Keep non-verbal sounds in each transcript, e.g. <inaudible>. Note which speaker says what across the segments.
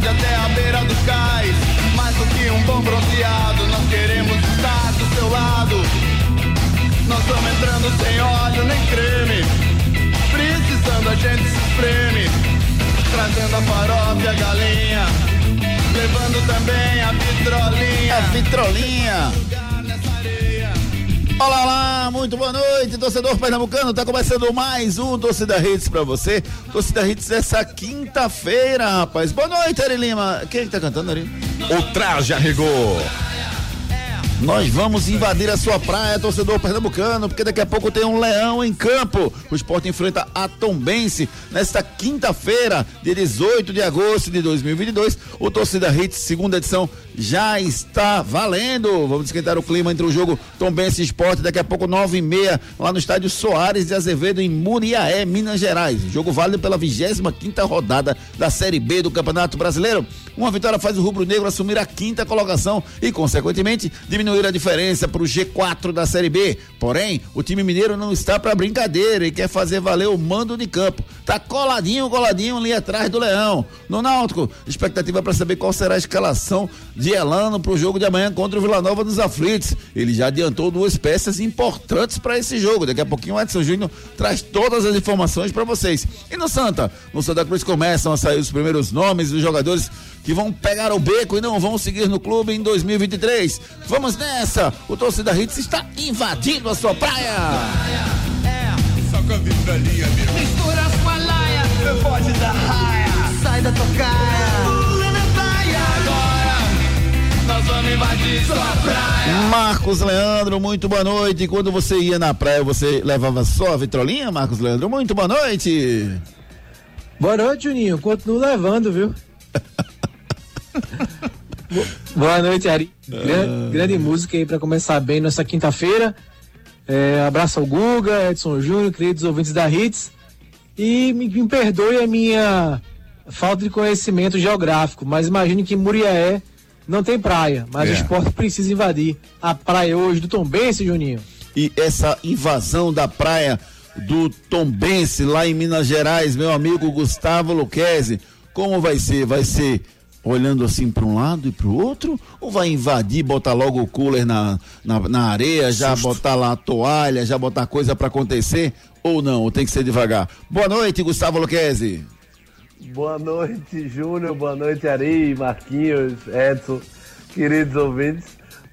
Speaker 1: Cidade até a beira do cais. Mais do que um bom bronzeado, nós queremos estar do seu lado. Nós estamos entrando sem óleo nem creme. Precisando a gente se espreme. Trazendo a farofa e a galinha. Levando também a vitrolinha.
Speaker 2: A vitrolinha. Olá, muito boa noite, torcedor pernambucano. Tá começando mais um Torcida Hits pra você. Torcida Hits essa quinta-feira, rapaz. Boa noite, Ari Lima. Quem é que tá cantando, Ari?
Speaker 3: O traje arregou.
Speaker 2: Nós vamos invadir a sua praia, torcedor pernambucano, porque daqui a pouco tem um leão em campo. O esporte enfrenta a Tombense nesta quinta-feira, dia 18 de agosto de 2022. O Torcida Hits, segunda edição, já está valendo. Vamos esquentar o clima entre o jogo Tombense Esporte, daqui a pouco, nove e meia, lá no estádio Soares de Azevedo, em Muriaé, Minas Gerais. Jogo válido pela 25 quinta rodada da Série B do Campeonato Brasileiro. Uma vitória faz o Rubro Negro assumir a quinta colocação e, consequentemente, diminuir a diferença para o G4 da Série B. Porém, o time mineiro não está para brincadeira e quer fazer valer o mando de campo. Tá coladinho, coladinho ali atrás do Leão. No Náutico, expectativa para saber qual será a escalação de Elano para o jogo de amanhã contra o Vila Nova dos Aflitos. Ele já adiantou duas peças importantes para esse jogo. Daqui a pouquinho o Edson Júnior traz todas as informações para vocês. E no Santa? No Santa Cruz começam a sair os primeiros nomes dos jogadores que vão pegar o beco e não vão seguir no clube em 2023. Vamos nessa! O torcida Hits está invadindo a sua praia!
Speaker 1: Meu. Mistura as malaia, pode dar raia. Sai da tocaia.
Speaker 2: Marcos Leandro, muito boa noite. Quando você ia na praia, você levava só a vitrolinha, Marcos Leandro? Muito boa noite.
Speaker 4: Boa noite, Juninho. Continuo levando, viu? Bo- <laughs> Boa noite, Ari. Gran- grande música aí para começar bem nessa quinta-feira. É, abraço ao Guga, Edson Júnior, queridos ouvintes da Hits. E me, me perdoe a minha falta de conhecimento geográfico, mas imagine que Muriaé não tem praia, mas
Speaker 2: É.
Speaker 4: o esporte precisa invadir a praia hoje do Tombense, Juninho.
Speaker 2: E essa invasão da praia do Tombense lá em Minas Gerais, meu amigo Gustavo Luquezzi, como vai ser? Vai ser olhando assim para um lado e para o outro? Ou vai invadir, botar logo o cooler na, na, na areia, já botar lá a toalha, já botar coisa para acontecer? Ou não? Ou tem que ser devagar? Boa noite, Gustavo Luquezzi.
Speaker 5: Boa noite, Júnior. Boa noite, Ari, Marquinhos, Edson, queridos ouvintes.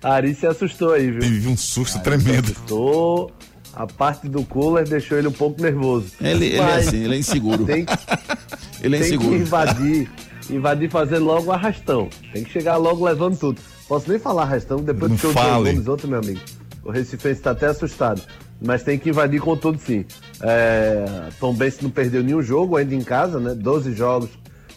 Speaker 5: A Ari se assustou aí, viu?
Speaker 3: Tive um susto tremendo.
Speaker 5: Assustou. A parte do cooler deixou ele um pouco nervoso.
Speaker 2: Ele, ele é assim, ele é inseguro.
Speaker 5: Tem, <laughs>
Speaker 2: Ele é
Speaker 5: tem que
Speaker 2: inseguro.
Speaker 5: invadir. Invadir fazendo logo o arrastão. Tem que chegar logo levando tudo. Posso nem falar arrastão, depois
Speaker 3: Não
Speaker 5: que eu
Speaker 3: fale.
Speaker 5: Gomes, outro meu amigo. O Recifense está até assustado. Mas tem que invadir com tudo sim. É, Tom Benz não perdeu nenhum jogo ainda em casa, né? 12 jogos,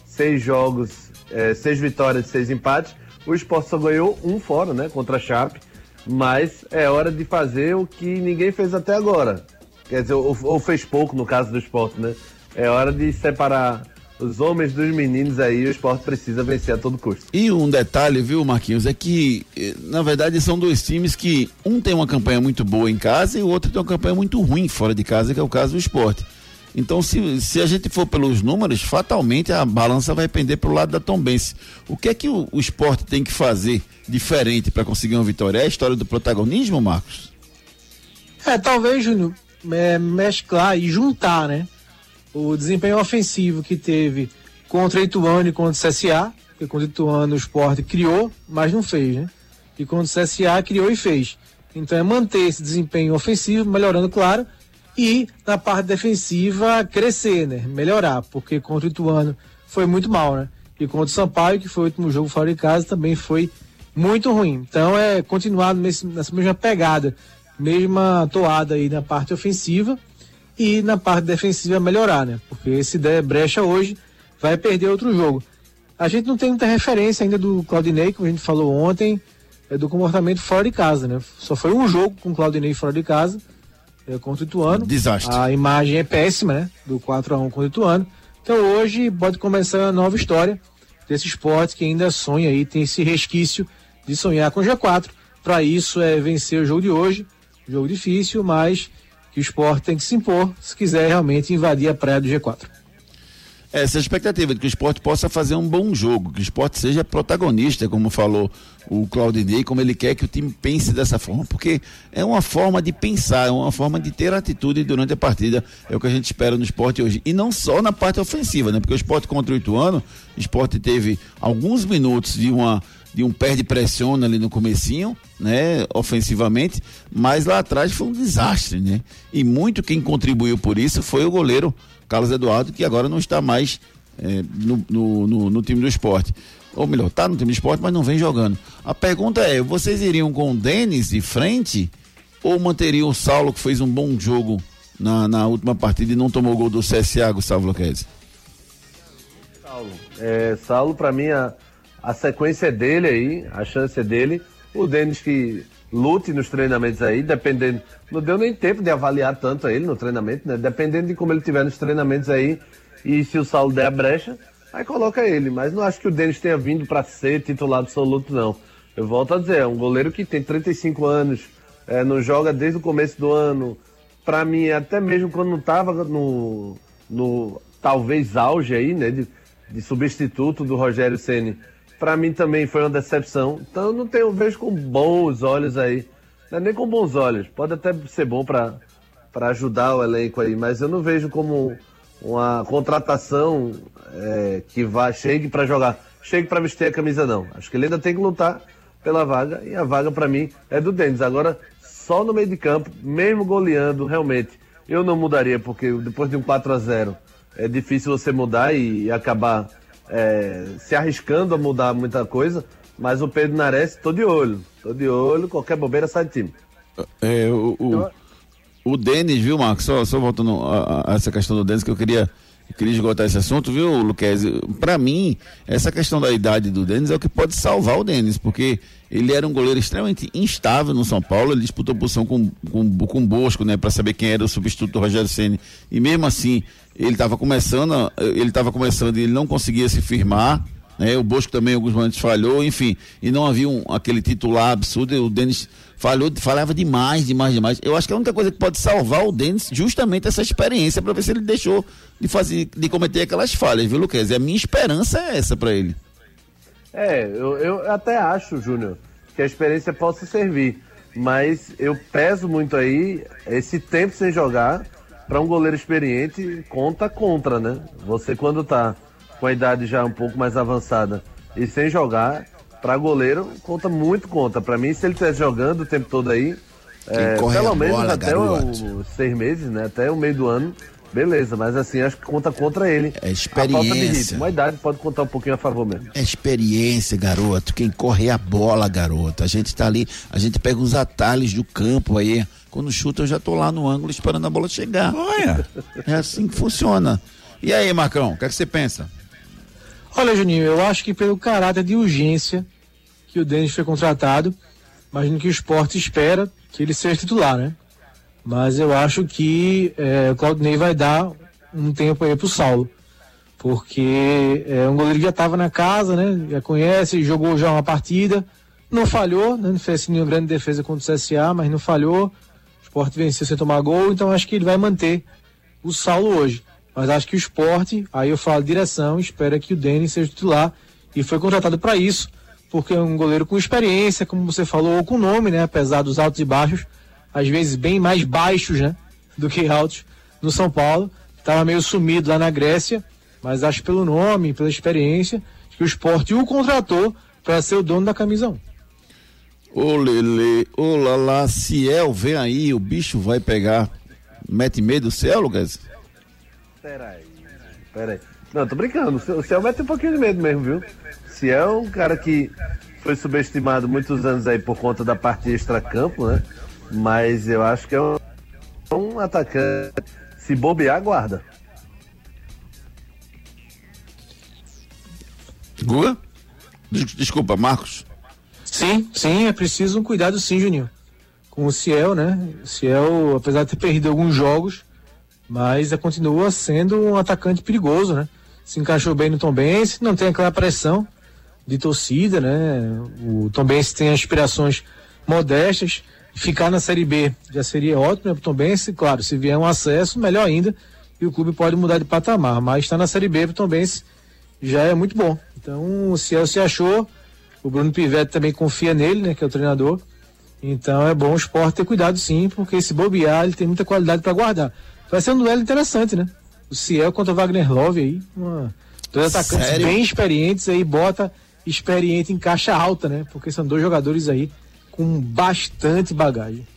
Speaker 5: 6 jogos, 6 vitórias e 6 empates. O Sport só ganhou um fora, né? Contra a Chape. Mas é hora de fazer o que ninguém fez até agora. Quer dizer, ou, ou fez pouco no caso do esporte, né? É hora de separar os homens dos meninos aí. O esporte precisa vencer a todo custo.
Speaker 2: E um detalhe, viu, Marquinhos, é que, eh, na verdade, são dois times que um tem uma campanha muito boa em casa e o outro tem uma campanha muito ruim fora de casa, que é o caso do esporte. Então, se, se a gente for pelos números, fatalmente a balança vai pender para o lado da Tombense. O que é que o, o esporte tem que fazer diferente para conseguir uma vitória? É a história do protagonismo, Marcos?
Speaker 4: É, talvez, Júnior, é, mesclar e juntar, né? O desempenho ofensivo que teve contra Ituano e contra o CSA, Porque contra Ituano o esporte criou, mas não fez, né? E contra o CSA criou e fez. Então é manter esse desempenho ofensivo, melhorando, claro, e na parte defensiva crescer, né? Melhorar, porque contra o Ituano foi muito mal, né? E contra o Sampaio, que foi o último jogo fora de casa, também foi muito ruim. Então é continuar nessa mesma pegada, mesma toada aí na parte ofensiva e na parte defensiva melhorar, né? Porque se der brecha hoje, vai perder outro jogo. A gente não tem muita referência ainda do Claudinei, como a gente falou ontem, é do comportamento fora de casa, né? Só foi um jogo com o Claudinei fora de casa, é, contra o Ituano.
Speaker 2: Desastre.
Speaker 4: A imagem é péssima, né? Do 4 a 1 contra o Ituano. Então hoje pode começar uma nova história desse esporte que ainda sonha aí, tem esse resquício de sonhar com G4. Para isso é vencer o jogo de hoje, jogo difícil, mas que o esporte tem que se impor se quiser realmente invadir a praia do G4
Speaker 2: essa é a expectativa de que o esporte possa fazer um bom jogo, que o esporte seja protagonista, como falou o Claudinei, como ele quer que o time pense dessa forma, porque é uma forma de pensar, é uma forma de ter atitude durante a partida, é o que a gente espera no esporte hoje. E não só na parte ofensiva, né? Porque o esporte contra o Ituano, o esporte teve alguns minutos de uma de um perde pressiona ali no comecinho, né, ofensivamente, mas lá atrás foi um desastre, né? E muito quem contribuiu por isso foi o goleiro Carlos Eduardo, que agora não está mais é, no, no, no, no, time do esporte. Ou melhor, está no time do esporte, mas não vem jogando. A pergunta é: vocês iriam com o Denis de frente ou manteriam o Saulo, que fez um bom jogo na, na última partida e não tomou gol do CSA, Gustavo Luquezzi?
Speaker 5: Saulo, é, Saulo para mim, a, a sequência é dele aí, a chance é dele. O Denis que lute nos treinamentos aí, dependendo. Não deu nem tempo de avaliar tanto ele no treinamento, né? Dependendo de como ele tiver nos treinamentos aí e se o Saulo der a brecha, aí coloca ele. Mas não acho que o Denis tenha vindo para ser titular absoluto, não. Eu volto a dizer, é um goleiro que tem 35 anos, é, não joga desde o começo do ano. Para mim, até mesmo quando não estava no, no talvez auge aí, né, de, de substituto do Rogério Ceni para mim também foi uma decepção. Então eu não tenho, vejo com bons olhos aí. É nem com bons olhos. Pode até ser bom para ajudar o elenco aí, mas eu não vejo como uma contratação é, que vá, chegue para jogar, chegue para vestir a camisa, não. Acho que ele ainda tem que lutar pela vaga e a vaga para mim é do Denis. Agora, só no meio de campo, mesmo goleando, realmente, eu não mudaria, porque depois de um 4 a 0 é difícil você mudar e acabar é, se arriscando a mudar muita coisa, mas o Pedro Nares, tô de olho. Tô de olho, qualquer bobeira sai de time.
Speaker 2: É, o, o, o Denis, viu, Marcos? Só, só voltando a, a, essa questão do Denis, que eu queria, eu queria esgotar esse assunto, viu, Luquezzi? Para mim, essa questão da idade do Denis é o que pode salvar o Denis, porque ele era um goleiro extremamente instável no São Paulo, ele disputou posição com, com, com Bosco, né, para saber quem era o substituto do Rogério Ceni e mesmo assim ele estava começando, ele estava começando e ele não conseguia se firmar, né? O Bosco também alguns momentos falhou, enfim, e não havia um, aquele titular absurdo, o Denis falhou, falava demais, demais, demais. Eu acho que a única coisa que pode salvar o Denis justamente essa experiência para ver se ele deixou de fazer, de cometer aquelas falhas, viu, Luquez? E a minha esperança é essa para ele.
Speaker 5: É, eu, eu até acho, Júnior, que a experiência possa servir, mas eu peso muito aí esse tempo sem jogar para um goleiro experiente conta contra, né? Você quando tá com a idade já um pouco mais avançada e sem jogar, para goleiro conta muito conta. Para mim, se ele estiver jogando o tempo todo aí, é, pelo menos bola, até os seis meses, né? Até o meio do ano, beleza. Mas assim, acho que conta contra ele.
Speaker 2: É experiência. A falta de ritmo.
Speaker 5: A idade pode contar um pouquinho a favor mesmo.
Speaker 2: É experiência, garoto. Quem corre é a bola, garoto. A gente tá ali, a gente pega os atalhos do campo aí. Quando chuta, eu já tô lá no ângulo esperando a bola chegar. Olha. É assim que funciona. E aí, Marcão, o que, é que você pensa?
Speaker 4: Olha, Juninho, eu acho que pelo caráter de urgência que o Denis foi contratado, imagino que o esporte espera que ele seja titular, né? Mas eu acho que é, o Claudinei vai dar um tempo aí pro Saulo. Porque é um goleiro que já estava na casa, né? Já conhece, jogou já uma partida. Não falhou, né? não fez assim, nenhuma grande defesa contra o CSA, mas não falhou. Sport venceu sem tomar gol, então acho que ele vai manter o Saulo hoje. Mas acho que o esporte, aí eu falo direção, espera que o Denis seja titular e foi contratado para isso, porque é um goleiro com experiência, como você falou, ou com nome, né? Apesar dos altos e baixos, às vezes bem mais baixos, né? Do que altos no São Paulo. Estava meio sumido lá na Grécia, mas acho pelo nome, pela experiência, que o esporte o contratou para ser o dono da camisa 1.
Speaker 2: Ô Lele, ô Lala, Ciel, vem aí, o bicho vai pegar. Mete medo do céu, Lucas?
Speaker 5: Peraí, peraí. Não, tô brincando. O Ciel mete um pouquinho de medo mesmo, viu? Ciel é um cara que foi subestimado muitos anos aí por conta da parte extra-campo, né? Mas eu acho que é um, um atacante. Se bobear, guarda.
Speaker 2: Gua? Desculpa, Marcos.
Speaker 4: Sim, sim, é preciso um cuidado sim, Juninho. Com o Ciel, né? O Ciel, apesar de ter perdido alguns jogos, mas continua sendo um atacante perigoso, né? Se encaixou bem no Tom Benz, não tem aquela pressão de torcida, né? O Tom Benz tem aspirações modestas. Ficar na Série B já seria ótimo né, para o Tom Benz. Claro, se vier um acesso, melhor ainda. E o clube pode mudar de patamar. Mas estar na Série B para o Tom Benz já é muito bom. Então, o Ciel se achou. O Bruno Pivetti também confia nele, né? Que é o treinador. Então é bom o esporte ter cuidado sim, porque se bobear, ele tem muita qualidade para guardar. Vai ser um duelo interessante, né? O Ciel contra o Wagner Love aí. Uma... Dois atacantes Sério? bem experientes aí, bota experiente em caixa alta, né? Porque são dois jogadores aí com bastante bagagem.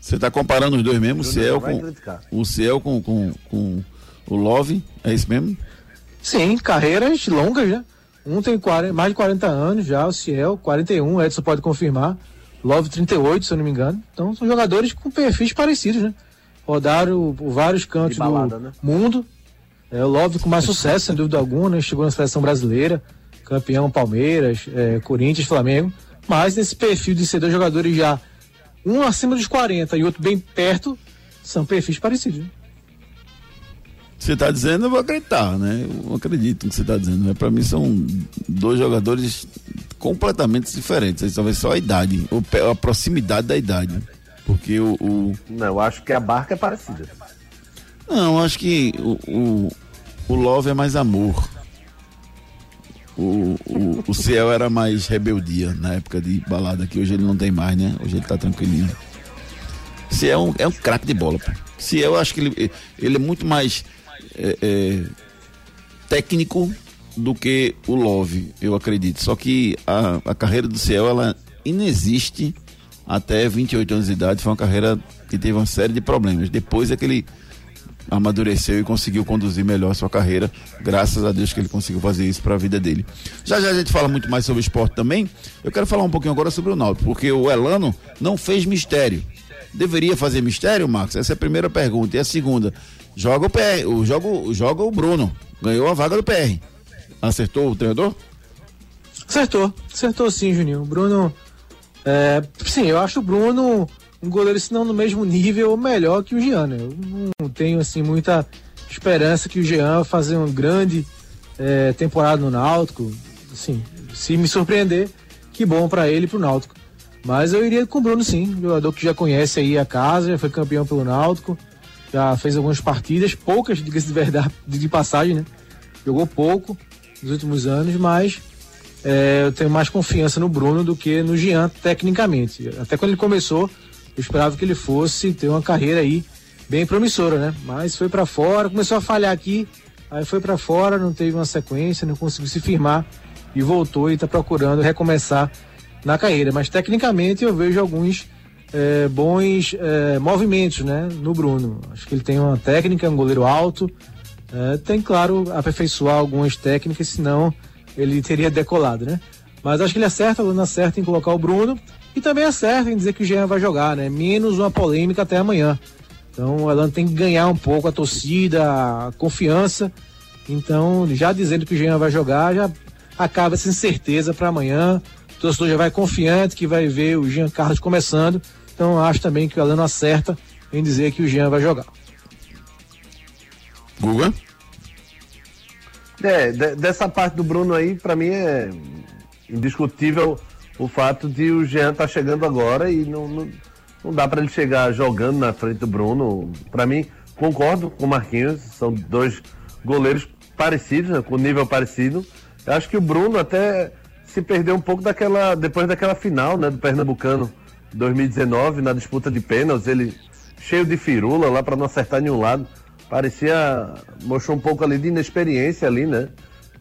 Speaker 2: Você está comparando os dois mesmo, o Ciel com o Ciel com, com, com o Love, é isso mesmo?
Speaker 4: Sim, carreiras longas já. Um tem 40, mais de 40 anos já, o Ciel, 41, o Edson pode confirmar. Love 38, se eu não me engano. Então são jogadores com perfis parecidos, né? Rodaram por vários cantos balada, do né? mundo. É, o Love com mais sucesso, sem dúvida alguma, né? Chegou na seleção brasileira campeão Palmeiras, é, Corinthians, Flamengo, mas nesse perfil de ser dois jogadores já um acima dos 40 e outro bem perto, são perfis parecidos.
Speaker 2: Você está dizendo, eu vou acreditar, né? Eu acredito no que você está dizendo. Né? Para mim são dois jogadores completamente diferentes. Talvez só a idade, a proximidade da idade. Porque o, o...
Speaker 5: Não, eu acho que a barca é parecida.
Speaker 2: Não, acho que o, o, o Love é mais amor. O, o, o Ciel era mais rebeldia na época de balada, que hoje ele não tem mais, né? Hoje ele tá tranquilinho. Ciel é um, é um craque de bola, pô. Ciel, eu acho que ele, ele é muito mais é, é, técnico do que o Love, eu acredito. Só que a, a carreira do Ciel, ela inexiste até 28 anos de idade. Foi uma carreira que teve uma série de problemas. Depois é que ele amadureceu e conseguiu conduzir melhor sua carreira. Graças a Deus que ele conseguiu fazer isso para a vida dele. Já já a gente fala muito mais sobre esporte também. Eu quero falar um pouquinho agora sobre o Náutico, porque o Elano não fez mistério. Deveria fazer mistério, Marcos? Essa é a primeira pergunta. E a segunda, joga o PR, o joga, joga o Bruno. Ganhou a vaga do PR. Acertou o treinador?
Speaker 4: Acertou, acertou sim, Juninho. O Bruno. É, sim, eu acho o Bruno um goleiro, se não no mesmo nível ou melhor que o Jean, né? Eu não tenho, assim, muita esperança que o Jean fazer uma grande é, temporada no Náutico. Assim, se me surpreender, que bom para ele e pro Náutico. Mas eu iria com o Bruno, sim, jogador que já conhece aí a casa, já foi campeão pelo Náutico, já fez algumas partidas, poucas, diga-se de verdade, <laughs> de passagem, né? Jogou pouco nos últimos anos, mas é, eu tenho mais confiança no Bruno do que no Jean, tecnicamente. Até quando ele começou, eu esperava que ele fosse ter uma carreira aí bem promissora, né? Mas foi para fora, começou a falhar aqui, aí foi para fora, não teve uma sequência, não conseguiu se firmar e voltou e está procurando recomeçar na carreira. Mas tecnicamente eu vejo alguns é, bons é, movimentos, né? No Bruno. Acho que ele tem uma técnica, um goleiro alto. É, tem, claro, aperfeiçoar algumas técnicas, senão ele teria decolado, né? Mas acho que ele acerta, o Luna acerta em colocar o Bruno e também acerta em dizer que o Jean vai jogar, né? Menos uma polêmica até amanhã. Então o Elano tem que ganhar um pouco a torcida, a confiança. Então, já dizendo que o Jean vai jogar, já acaba essa incerteza para amanhã. O torcedor já vai confiante que vai ver o Jean Carlos começando. Então acho também que o Elano acerta em dizer que o Jean vai jogar.
Speaker 2: Guga?
Speaker 5: É, dessa parte do Bruno aí, para mim é indiscutível o fato de o Jean estar tá chegando agora e não, não, não dá para ele chegar jogando na frente do Bruno. Para mim, concordo com o Marquinhos, são dois goleiros parecidos, né, com nível parecido. Eu acho que o Bruno até se perdeu um pouco daquela depois daquela final, né, do Pernambucano 2019 na disputa de pênaltis, ele cheio de firula lá para não acertar nenhum lado. Parecia mostrou um pouco ali de inexperiência ali, né?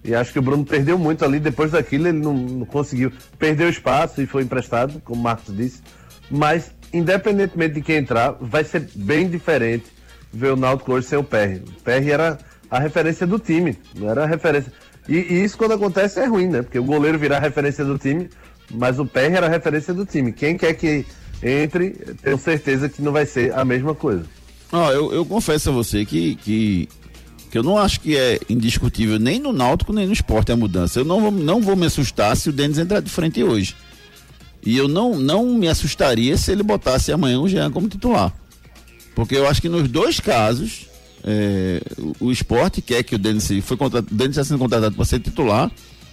Speaker 5: E acho que o Bruno perdeu muito ali. Depois daquilo, ele não, não conseguiu. Perdeu espaço e foi emprestado, como o Marcos disse. Mas, independentemente de quem entrar, vai ser bem diferente ver o Náutico hoje sem o PR. O PR era a referência do time, não era a referência. E, e, isso quando acontece é ruim, né? Porque o goleiro virar a referência do time, mas o PR era a referência do time. Quem quer que entre, tenho certeza que não vai ser a mesma coisa.
Speaker 2: Oh, eu, eu confesso a você que, que que eu não acho que é indiscutível nem no Náutico nem no esporte a mudança. Eu não vou, não vou me assustar se o Denis entrar de frente hoje. E eu não, não me assustaria se ele botasse amanhã o Jean como titular. Porque eu acho que nos dois casos, é, o, o esporte quer que o Denis foi contratado, Denis está sendo contratado para ser titular.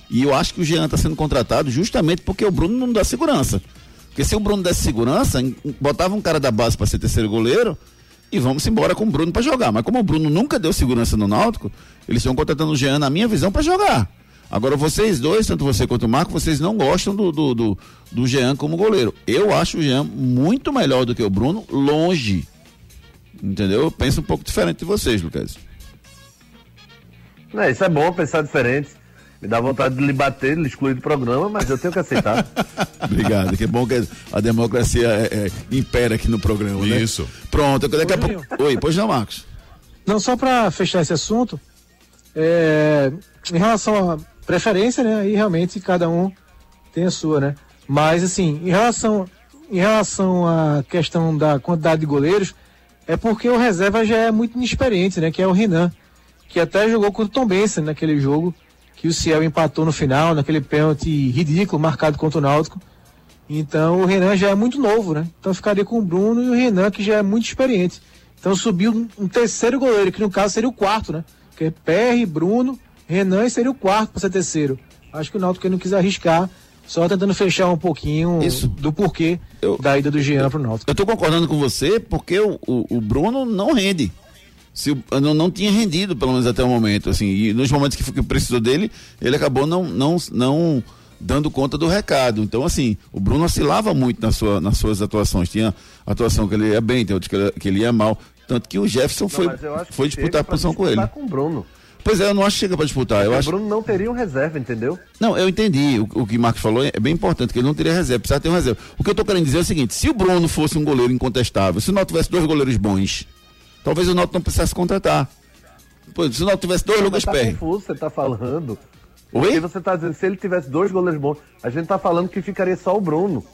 Speaker 2: E eu acho que o Jean está sendo contratado justamente porque o Bruno não dá segurança. Porque se o Bruno desse segurança, botava um cara da base para ser terceiro goleiro, e vamos embora com o Bruno para jogar. Mas como o Bruno nunca deu segurança no Náutico, eles estão contratando o Jean, na minha visão, para jogar. Agora, vocês dois, tanto você quanto o Marco, vocês não gostam do, do, do, do Jean como goleiro. Eu acho o Jean muito melhor do que o Bruno, longe. Entendeu? Eu penso um pouco diferente de vocês, Lucas.
Speaker 5: É, isso é bom pensar diferente. Me dá vontade de lhe bater, lhe excluir do programa, mas eu tenho que aceitar. <laughs>
Speaker 2: Obrigado, que bom que a democracia é, é, impera aqui no programa, né?
Speaker 3: Isso.
Speaker 2: Pronto, daqui a pouco. Oi, pois não, Marcos.
Speaker 4: Não, só para fechar esse assunto, é, em relação à preferência, né? Aí realmente cada um tem a sua, né? Mas assim, em relação, em relação à questão da quantidade de goleiros, é porque o reserva já é muito inexperiente, né? Que é o Renan, que até jogou contra o Tom Benson naquele jogo que o Ciel empatou no final, naquele pênalti ridículo marcado contra o Náutico. Então o Renan já é muito novo, né? Então ficaria com o Bruno e o Renan, que já é muito experiente. Então subiu um, terceiro goleiro, que no caso seria o quarto, né? Que é PR, Bruno, Renan e seria o quarto para ser terceiro. Acho que o Náutico não quis arriscar, só tentando fechar um pouquinho
Speaker 2: Isso.
Speaker 4: do porquê
Speaker 2: Eu-
Speaker 4: da ida do Jean pro Náutico.
Speaker 2: Eu tô concordando com você porque o, o, o Bruno não rende. Se não, não tinha rendido, pelo menos até o momento, assim, e nos momentos que, que precisou dele, ele acabou não, não, não dando conta do recado. Então, assim, o Bruno oscilava muito na sua, nas suas atuações. Tinha atuação que ele ia bem, tem outras que ele, que ele ia mal. Tanto que o Jefferson foi,
Speaker 5: acho que
Speaker 2: foi disputar a posição com ele.
Speaker 5: com o Bruno.
Speaker 2: Pois é, eu não acho que chega pra disputar. Eu
Speaker 5: o
Speaker 2: acho,
Speaker 5: Bruno não teria um reserva, entendeu?
Speaker 2: não, eu entendi. O, o que o Marcos falou é bem importante, que ele não teria reserva, precisava ter um reserva. O que eu tô querendo dizer é o seguinte: se o Bruno fosse um goleiro incontestável, se o Náutico tivesse dois goleiros bons, talvez o Náutico não precisasse contratar. Pô, se o Náutico tivesse dois Lucas
Speaker 5: tá
Speaker 2: Perry.
Speaker 5: confuso, você tá falando.
Speaker 2: Oi?
Speaker 5: Porque você tá dizendo, se ele tivesse dois goleiros bons, a gente tá falando que ficaria só o Bruno.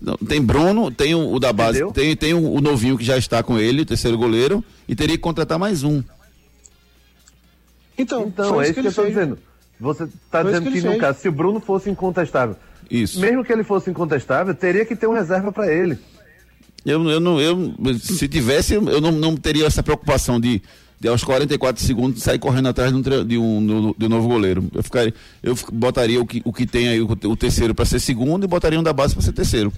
Speaker 2: Não, tem Bruno, tem o, o da base,
Speaker 5: Entendeu?
Speaker 2: tem, tem o, o novinho que já está com ele, o terceiro goleiro, e teria que contratar mais um.
Speaker 4: Então,
Speaker 5: Então,
Speaker 4: foi
Speaker 5: é isso que,
Speaker 4: ele
Speaker 5: eu tô
Speaker 4: fez.
Speaker 5: dizendo. Você tá
Speaker 4: isso
Speaker 5: dizendo
Speaker 4: que
Speaker 5: que, no
Speaker 4: fez.
Speaker 5: caso, se o Bruno fosse incontestável,
Speaker 2: Isso.
Speaker 5: mesmo que ele fosse incontestável, teria que ter um reserva para ele.
Speaker 2: Eu, eu não, eu, se tivesse, eu não, não teria essa preocupação de, de aos 44 segundos sair correndo atrás de um, de um, de um novo goleiro. Eu ficaria, eu botaria o que, o que tem aí, o, o terceiro para ser segundo e botaria um da base para ser terceiro.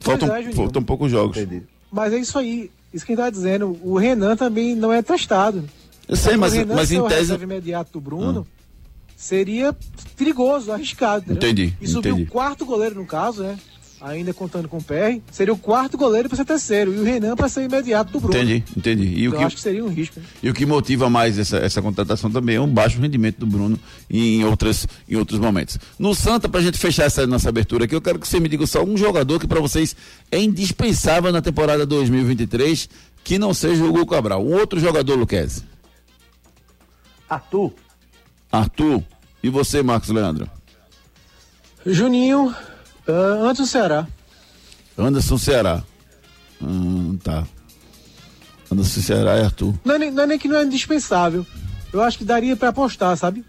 Speaker 2: Faltam,
Speaker 4: é,
Speaker 2: faltam poucos jogos.
Speaker 5: Entendi.
Speaker 4: Mas é isso aí. Isso que a gente tá dizendo. O Renan também não é testado.
Speaker 2: Eu sei, mas,
Speaker 4: o Renan
Speaker 2: mas em tese. Ah.
Speaker 4: imediato do Bruno seria perigoso, arriscado. entendeu?
Speaker 2: Entendi,
Speaker 4: E subir
Speaker 2: entendi.
Speaker 4: o quarto goleiro, no caso, né? Ainda contando com o PR, seria o quarto goleiro para ser terceiro. E o Renan para ser imediato do Bruno.
Speaker 2: Entendi, entendi. E o
Speaker 4: Eu
Speaker 2: que,
Speaker 4: acho que seria um risco. né?
Speaker 2: E o que motiva mais essa, essa contratação também é um baixo rendimento do Bruno em, outras, em outros momentos. No Santa, pra gente fechar essa nossa abertura aqui, eu quero que você me diga só um jogador que para vocês é indispensável na temporada 2023, que não seja o Hugo Cabral. Um outro jogador, Luquez.
Speaker 5: Arthur,
Speaker 2: Arthur. E você, Marcos Leandro?
Speaker 4: Juninho, ah, antes do Ceará.
Speaker 2: Anderson Ceará. Hum, tá. Anderson Ceará e Arthur.
Speaker 4: Não é, nem, não é nem que não é indispensável. Eu acho que daria para apostar, sabe?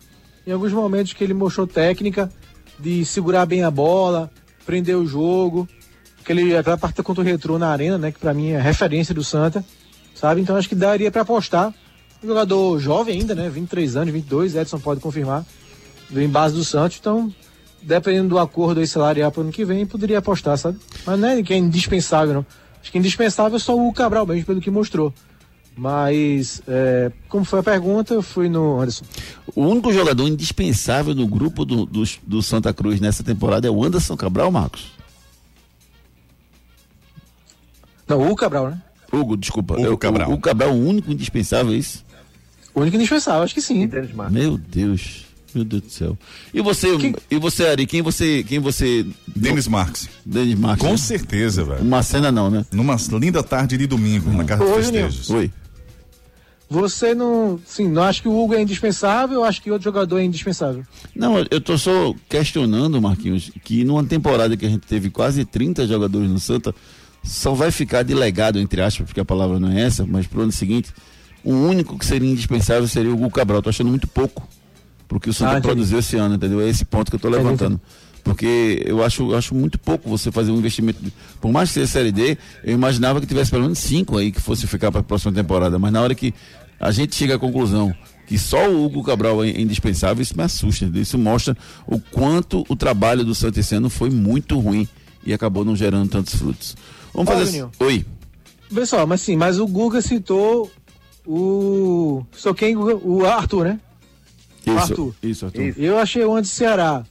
Speaker 4: Em alguns momentos que ele mostrou técnica de segurar bem a bola, prender o jogo. Aquele, aquela partida contra o Retrô na arena, né? Que pra mim é referência do Santa, sabe? Então acho que daria para apostar. Um jogador jovem ainda, né? 23 anos, 22, Edson pode confirmar. Em base do Santos, então dependendo do acordo aí salarial para o ano que vem, poderia apostar, sabe? Mas não é que é indispensável, não. Acho que indispensável é só o Cabral mesmo, pelo que mostrou. Mas, é, como foi a pergunta, eu fui no Anderson.
Speaker 2: O único jogador indispensável no grupo do, do, do Santa Cruz nessa temporada é o Anderson Cabral, Marcos?
Speaker 4: Não, o Cabral, né?
Speaker 2: Hugo, desculpa.
Speaker 3: Hugo
Speaker 2: É o-
Speaker 3: Cabral.
Speaker 2: O, o Cabral é o único indispensável, é isso?
Speaker 4: O único indispensável, acho que sim.
Speaker 2: Meu Deus. Meu Deus do céu. E você,
Speaker 4: Quem-
Speaker 2: e você, Ari, quem você, quem você...
Speaker 3: Denis Marques.
Speaker 2: Denis Marques.
Speaker 3: Com
Speaker 2: né?
Speaker 3: certeza, velho.
Speaker 2: Uma cena não, né?
Speaker 3: Numa linda tarde de domingo, na Casa dos. Festejos.
Speaker 2: Oi.
Speaker 4: Você não. Sim, não acho que o Hugo é indispensável, eu acho que outro jogador é indispensável.
Speaker 2: Não, eu tô só questionando, Marquinhos, que numa temporada que a gente teve quase 30 jogadores no Santa, só vai ficar de legado, entre aspas, porque a palavra não é essa, mas pro ano seguinte, o único que seria indispensável seria o Hugo Cabral. Tô achando muito pouco pro que o Santa
Speaker 4: Ah,
Speaker 2: produziu esse ano, entendeu? É esse ponto que eu tô
Speaker 4: Entendi,
Speaker 2: levantando. Porque eu acho, eu acho muito pouco você fazer um investimento. de- Por mais que seja Série D, eu imaginava que tivesse pelo menos cinco aí que fosse ficar para a próxima temporada. Mas na hora que a gente chega à conclusão que só o Hugo Cabral é indispensável, isso me assusta. entendeu? Isso mostra o quanto o trabalho do Santa esse ano foi muito ruim e acabou não gerando tantos frutos. Vamos fazer. Oi.
Speaker 4: Pessoal, mas sim, mas o Guga citou o. Sou quem? O Arthur, né?
Speaker 2: Isso,
Speaker 4: Arthur.
Speaker 2: Isso, Arthur.
Speaker 5: Isso.
Speaker 4: Eu achei o antes Ceará.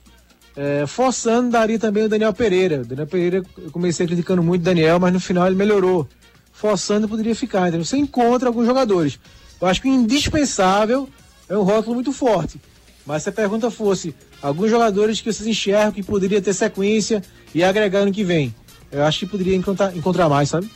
Speaker 4: É, forçando, daria também o Daniel Pereira. O Daniel Pereira, eu comecei criticando muito o Daniel, mas no final ele melhorou. Forçando, poderia ficar. Entendeu? Você encontra alguns jogadores. Eu acho que o indispensável é um rótulo muito forte. Mas se a pergunta fosse alguns jogadores que vocês enxergam que poderia ter sequência e agregar no que vem, eu acho que poderia encontrar, encontrar mais, sabe?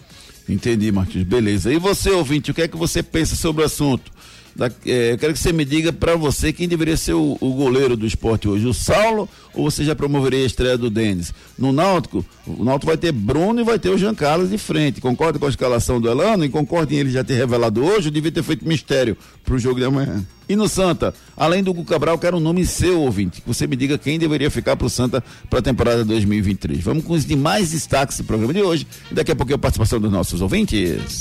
Speaker 2: Entendi, Martins. Beleza. E você, ouvinte, o que é que você pensa sobre o assunto? Da, é, eu quero que você me diga para você quem deveria ser o, o goleiro do esporte hoje, o Saulo ou você já promoveria a estreia do Denis? No Náutico, o Náutico vai ter Bruno e vai ter o Jean Carlos de frente. Concorda com a escalação do Elano? E concorda em ele já ter revelado hoje? Eu devia ter feito mistério pro jogo de amanhã. E no Santa, além do Hugo Cabral, quero um nome seu, ouvinte. Que você me diga quem deveria ficar pro Santa para a temporada 2023. Vamos com os demais destaques do programa de hoje. Daqui a pouco a participação dos nossos ouvintes.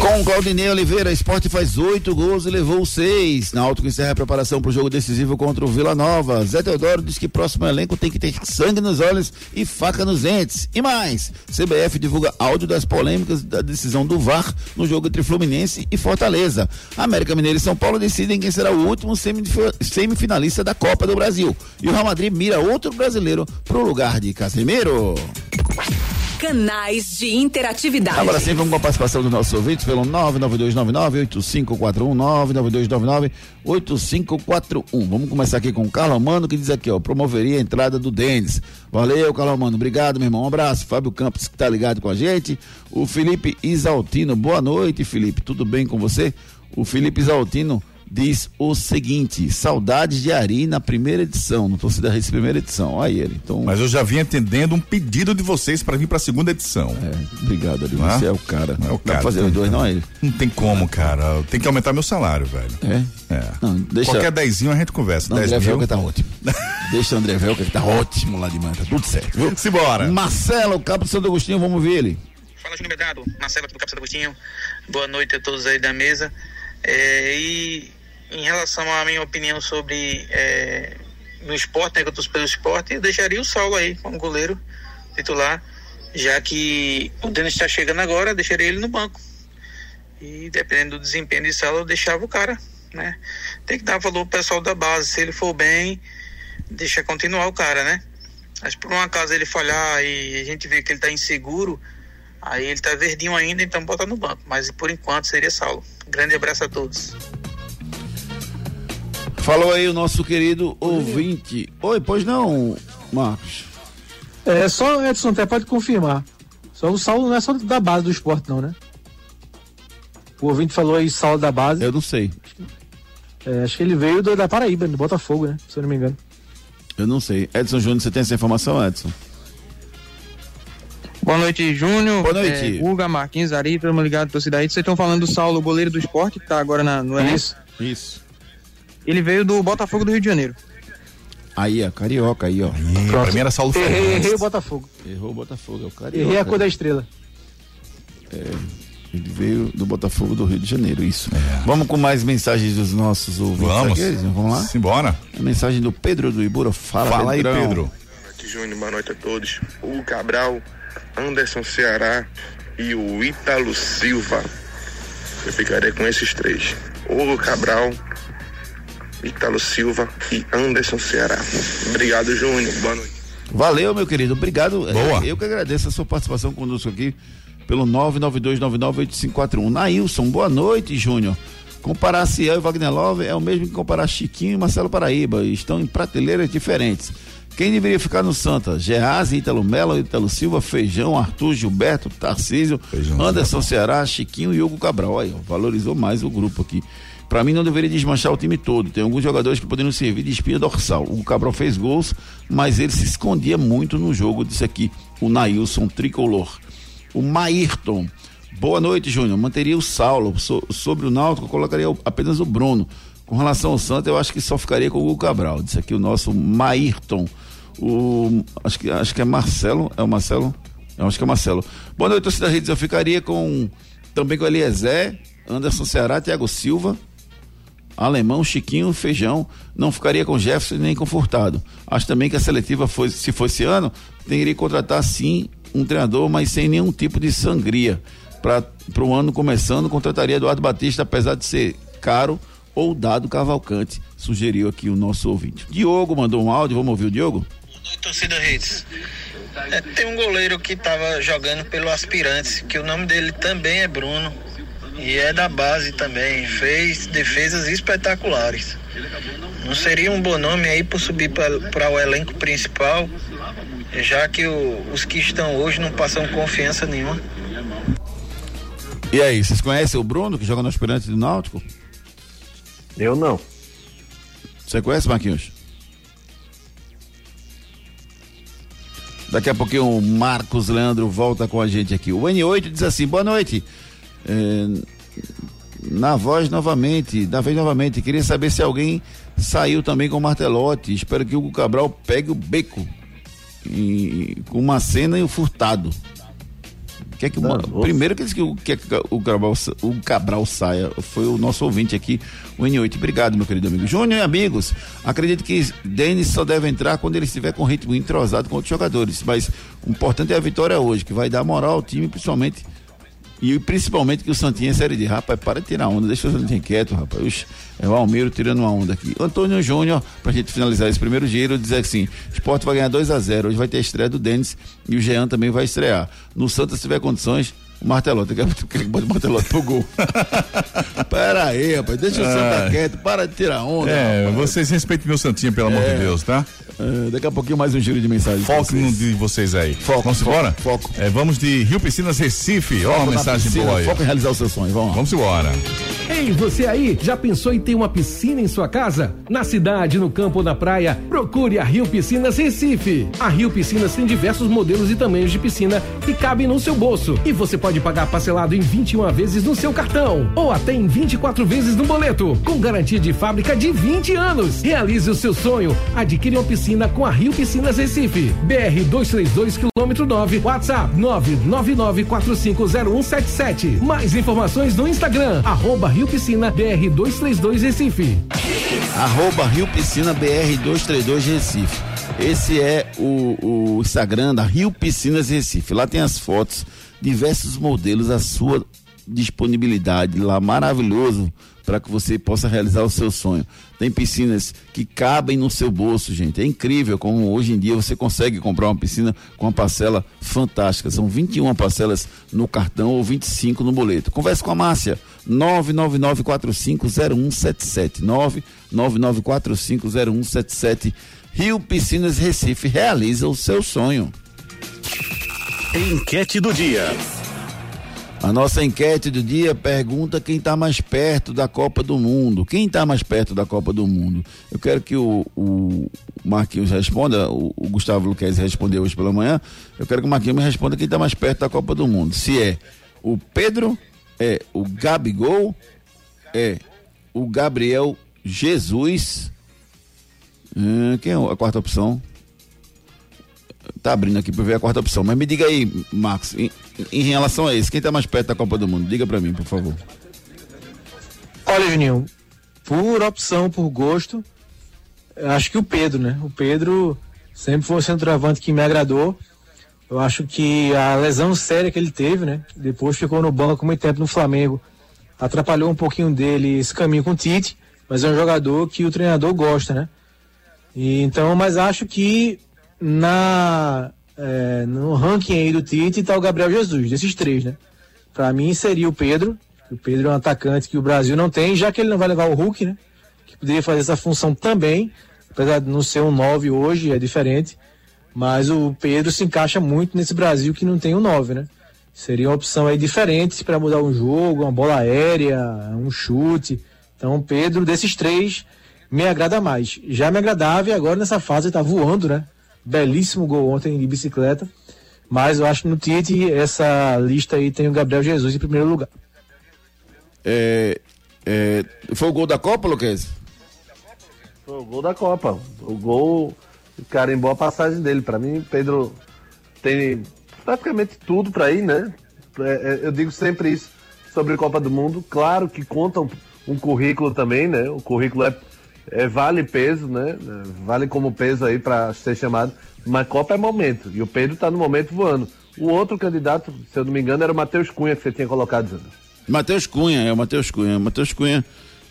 Speaker 2: Com Claudinei Oliveira, esporte faz oito gols e levou seis. Na que encerra a preparação para o jogo decisivo contra o Vila Nova. Zé Teodoro diz que próximo elenco tem que ter sangue nos olhos e faca nos dentes. E mais, CBF divulga áudio das polêmicas da decisão do VAR no jogo entre Fluminense e Fortaleza. América Mineiro e São Paulo decidem quem será o último semif- semifinalista da Copa do Brasil. E o Real Madrid mira outro brasileiro para o lugar de Casemiro.
Speaker 6: Canais de interatividade.
Speaker 2: Agora sim, vamos com a participação dos nossos ouvintes pelo 99299-8541, 99299-8541. Vamos começar aqui com o Carlos Mano, que diz aqui, ó, promoveria a entrada do Denis. Valeu, Carlos Mano, obrigado, meu irmão, um abraço. Fábio Campos, que tá ligado com a gente. O Felipe Isaltino, boa noite, Felipe, tudo bem com você? O Felipe Isaltino diz o seguinte, saudades de Ari na primeira edição, no Torcida Reis primeira edição, olha ele. Então,
Speaker 3: Mas eu já vim atendendo um pedido de vocês para vir para a segunda edição.
Speaker 2: é, obrigado, Ari,
Speaker 3: é?
Speaker 2: você é o cara.
Speaker 3: Não é o cara.
Speaker 2: fazer os dois, não é ele?
Speaker 3: Não tem como, cara. Tem que aumentar meu salário, velho.
Speaker 2: É?
Speaker 3: É.
Speaker 2: Não, deixa.
Speaker 3: Qualquer dezinho a gente conversa.
Speaker 2: Não,
Speaker 3: 10
Speaker 2: André
Speaker 3: mil.
Speaker 2: Velca tá ótimo. <laughs> Deixa o André Velca que tá ótimo lá de manhã, tá tudo certo, viu?
Speaker 3: Simbora.
Speaker 2: Marcelo, Cabo Santo Agostinho, vamos ver ele.
Speaker 7: Fala, Júnior Medrado, Marcelo aqui do Capitão Agostinho. Boa noite a todos aí da mesa. É, e em relação à minha opinião sobre é, no esporte, né, que eu pelo esporte, eu deixaria o Saulo aí como goleiro titular, já que o Denis está chegando agora, deixaria ele no banco. E dependendo do desempenho de Saulo, eu deixava o cara, né? Tem que dar valor ao pessoal da base, se ele for bem, deixa continuar o cara, né? Mas por um acaso ele falhar e a gente vê que ele tá inseguro, aí ele tá verdinho ainda, então bota no banco. Mas por enquanto seria Saulo. Grande abraço a todos.
Speaker 2: Falou aí o nosso querido ouvinte. Oi, pois não, Marcos.
Speaker 4: É, só o Edson até pode confirmar. Só o Saulo não é só da base do esporte, não, né? O ouvinte falou aí Saulo da base.
Speaker 2: Eu não sei.
Speaker 4: É, acho que ele veio do- da Paraíba, do Botafogo, né? Se eu não me engano.
Speaker 2: Eu não sei. Edson Júnior, você tem essa informação, Edson?
Speaker 8: Boa noite, Júnior.
Speaker 2: Boa noite.
Speaker 8: É, Guga, Marquinhos, Ari, todo mundo ligado, torcida aí. Vocês estão falando do Saulo, o goleiro do esporte, que tá agora na, no.
Speaker 4: Isso.
Speaker 2: Isso.
Speaker 8: Ele veio do Botafogo do Rio de Janeiro.
Speaker 2: Aí, ó, carioca aí, ó.
Speaker 3: Mim era Saulo
Speaker 4: Errei, errei o
Speaker 3: Fernandes.
Speaker 4: Botafogo.
Speaker 2: Errou o Botafogo, é o carioca.
Speaker 4: Errei a cor da estrela.
Speaker 2: Ele veio do Botafogo do Rio de Janeiro, isso. Vamos com mais mensagens dos nossos ouvintes
Speaker 3: Vamos.
Speaker 2: aqui, Vamos lá?
Speaker 3: Simbora.
Speaker 2: A mensagem do Pedro do Ibura. Fala,
Speaker 3: Fala aí. Pedro.
Speaker 9: Boa noite, Júnior. Boa noite a todos. Hugo Cabral, Anderson Ceará e o Ítalo Silva. Eu ficaria com esses três. Hugo Cabral, Ítalo Silva e Anderson Ceará. Obrigado, Júnior. Boa noite.
Speaker 2: Valeu, meu querido. Obrigado.
Speaker 10: Boa.
Speaker 2: É, Eu que agradeço a sua participação conosco aqui pelo 992998541. Nailson, boa noite, Júnior. Comparar Ciel e Wagner Love é o mesmo que comparar Chiquinho e Marcelo Paraíba. Estão em prateleiras diferentes. Quem deveria ficar no Santa? Geazi, Ítalo Melo, Ítalo Silva, Feijão, Arthur, Gilberto, Tarcísio, Anderson Ceará, Chiquinho e Hugo Cabral. Aí, ó, valorizou mais o grupo aqui. Pra mim não deveria desmanchar o time todo. Tem alguns jogadores que poderiam servir de espinha dorsal. O Cabral fez gols, mas ele se escondia muito no jogo. Disse aqui o Nailson Tricolor. O Maírton. Boa noite, Júnior. Manteria o Saulo. So- sobre o Náutico, colocaria o- apenas o Bruno. Com relação ao Santa, eu acho que só ficaria com o Cabral. Disse aqui o nosso Maírton. O, acho, que, acho que é Marcelo. É o Marcelo? Eu acho que é Marcelo. Boa noite, torcida Redes. Eu ficaria com também com Eliezer, Anderson Ceará, Thiago Silva, Alemão, Chiquinho, Feijão, não ficaria com Jefferson nem com Furtado. Acho também que a seletiva, foi, se fosse ano, teria que contratar sim um treinador, mas sem nenhum tipo de sangria. Para o ano começando, contrataria Eduardo Batista, apesar de ser caro, ou Dado Cavalcante, sugeriu aqui o nosso ouvinte. Diogo mandou um áudio, vamos ouvir o Diogo?
Speaker 7: torcida Redes. É, tem um goleiro que estava jogando pelo Aspirantes, que o nome dele também é Bruno. E é da base também. Fez defesas espetaculares. Não seria um bom nome aí para subir para o elenco principal, já que o- os que estão hoje não passam confiança nenhuma.
Speaker 2: E aí, vocês conhecem o Bruno, que joga no Aspirante do Náutico?
Speaker 5: Eu não.
Speaker 2: Você conhece, Marquinhos? Daqui a pouquinho o Marcos Leandro volta com a gente aqui. O N8 diz assim: boa noite. É, na voz novamente, na vez novamente, queria saber se alguém saiu também com o martelote. Espero que o Hugo Cabral pegue o beco e- com uma cena e o furtado. Que Ma-
Speaker 5: nossa.
Speaker 2: primeiro que disse que o, que o, Cabral, o Cabral saia foi o nosso ouvinte aqui, o N8. Obrigado, meu querido amigo. Júnior e amigos, acredito que Denis só deve entrar quando ele estiver com ritmo entrosado com outros jogadores. Mas o importante é a vitória hoje, que vai dar moral ao time, principalmente. E principalmente que o Santinha é série de rapaz, para de tirar onda, deixa o Santinha quieto, rapaz. Oxe, é o Almeiro tirando uma onda aqui. Antônio Júnior, pra gente finalizar esse primeiro giro, dizer assim: Esporte vai ganhar 2 a 0 Hoje vai ter a estreia do Denis e o Jean também vai estrear. No Santos, se tiver condições, o Martelote, que bota o Martelote pro gol. <laughs> Pera aí, rapaz, deixa o Santa
Speaker 10: Ah.
Speaker 2: quieto, para de tirar onda.
Speaker 10: É,
Speaker 2: rapaz.
Speaker 10: vocês respeitem meu santinho, pelo amor
Speaker 2: É.
Speaker 10: de Deus, tá?
Speaker 2: É, daqui a pouquinho mais um giro de mensagens. pra
Speaker 10: Foco no de vocês aí.
Speaker 2: Foco,
Speaker 10: Vamos
Speaker 2: foco,
Speaker 10: embora?
Speaker 2: foco.
Speaker 10: É, vamos de Rio Piscinas Recife. Ó,
Speaker 2: Foco
Speaker 10: uma mensagem
Speaker 2: piscina,
Speaker 10: boa aí.
Speaker 2: Foco em realizar o seu sonho, vamos lá.
Speaker 10: Vamos embora.
Speaker 11: Ei, você aí, já pensou em ter uma piscina em sua casa? Na cidade, no campo ou na praia, procure a Rio Piscinas Recife. A Rio Piscinas tem diversos modelos e tamanhos de piscina que cabem no seu bolso. E você pode pagar parcelado em 21 vezes no seu cartão ou até em 24 vezes no boleto, com garantia de fábrica de 20 anos. Realize o seu sonho. Adquire uma piscina com a Rio Piscinas Recife. BR 232 quilômetro 9, WhatsApp 999450177. Mais informações no Instagram, arroba Rio Piscina BR 232 Recife.
Speaker 2: arroba Rio Piscina BR 232 Recife. Esse é o, o Instagram da Rio Piscinas Recife. Lá tem as fotos, diversos modelos à sua disponibilidade lá, maravilhoso para que você possa realizar o seu sonho. Tem piscinas que cabem no seu bolso, gente. É incrível como hoje em dia você consegue comprar uma piscina com uma parcela fantástica. São 21 parcelas no cartão ou 25 no boleto. Converse com a Márcia. 999450177. 999450177. Rio Piscinas Recife realiza o seu sonho.
Speaker 3: Enquete do dia.
Speaker 2: A nossa enquete do dia pergunta quem está mais perto da Copa do Mundo. Quem está mais perto da Copa do Mundo? Eu quero que o, o Marquinhos responda, o, o Gustavo Luquez respondeu hoje pela manhã. Eu quero que o Marquinhos me responda quem está mais perto da Copa do Mundo. Se é o Pedro, é o Gabigol, é o Gabriel Jesus. Hum, quem é a quarta opção? Tá abrindo aqui para ver a quarta opção. Mas me diga aí, Marcos, em, em relação a isso, quem tá mais perto da Copa do Mundo? Diga para mim, por favor.
Speaker 4: Olha, Juninho, por opção, por gosto, acho que o Pedro, né? O Pedro sempre foi um centroavante que me agradou. Eu acho que a lesão séria que ele teve, né? Depois ficou no banco muito tempo no Flamengo. Atrapalhou um pouquinho dele esse caminho com o Tite, mas é um jogador que o treinador gosta, né? E, então, mas acho que na é, no ranking aí do Tite tá o Gabriel Jesus, desses três, né? Pra mim seria o Pedro. O Pedro é um atacante que o Brasil não tem, já que ele não vai levar o Hulk, né? Que poderia fazer essa função também, apesar de não ser um 9 hoje, é diferente. Mas o Pedro se encaixa muito nesse Brasil que não tem um 9, né? Seria uma opção aí diferente para mudar um jogo, uma bola aérea, um chute. Então, Pedro, desses três, me agrada mais. Já me agradava e agora nessa fase está voando, né? Belíssimo gol ontem de bicicleta. Mas eu acho que no Tite, essa lista aí tem o Gabriel Jesus em primeiro lugar.
Speaker 2: É, é, foi o gol da Copa, Luquez?
Speaker 5: Foi o gol da Copa. O gol carimbou a passagem dele. Para mim, Pedro tem praticamente tudo para ir, né? É, é, eu digo sempre isso sobre a Copa do Mundo. Claro que conta um, um currículo também, né? O currículo é, é, vale peso, né? Vale como peso aí para ser chamado. Mas Copa é momento. E o Pedro tá no momento voando. O outro candidato, se eu não me engano, era o Matheus Cunha que você tinha colocado, Zé.
Speaker 2: Matheus Cunha, é o Matheus Cunha. Matheus Cunha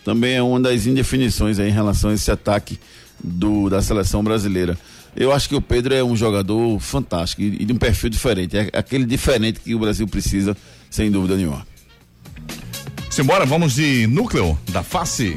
Speaker 2: também é uma das indefinições em relação a esse ataque do, da seleção brasileira. Eu acho que o Pedro é um jogador fantástico e, e de um perfil diferente. É aquele diferente que o Brasil precisa, sem dúvida nenhuma.
Speaker 10: Simbora, vamos de núcleo da face.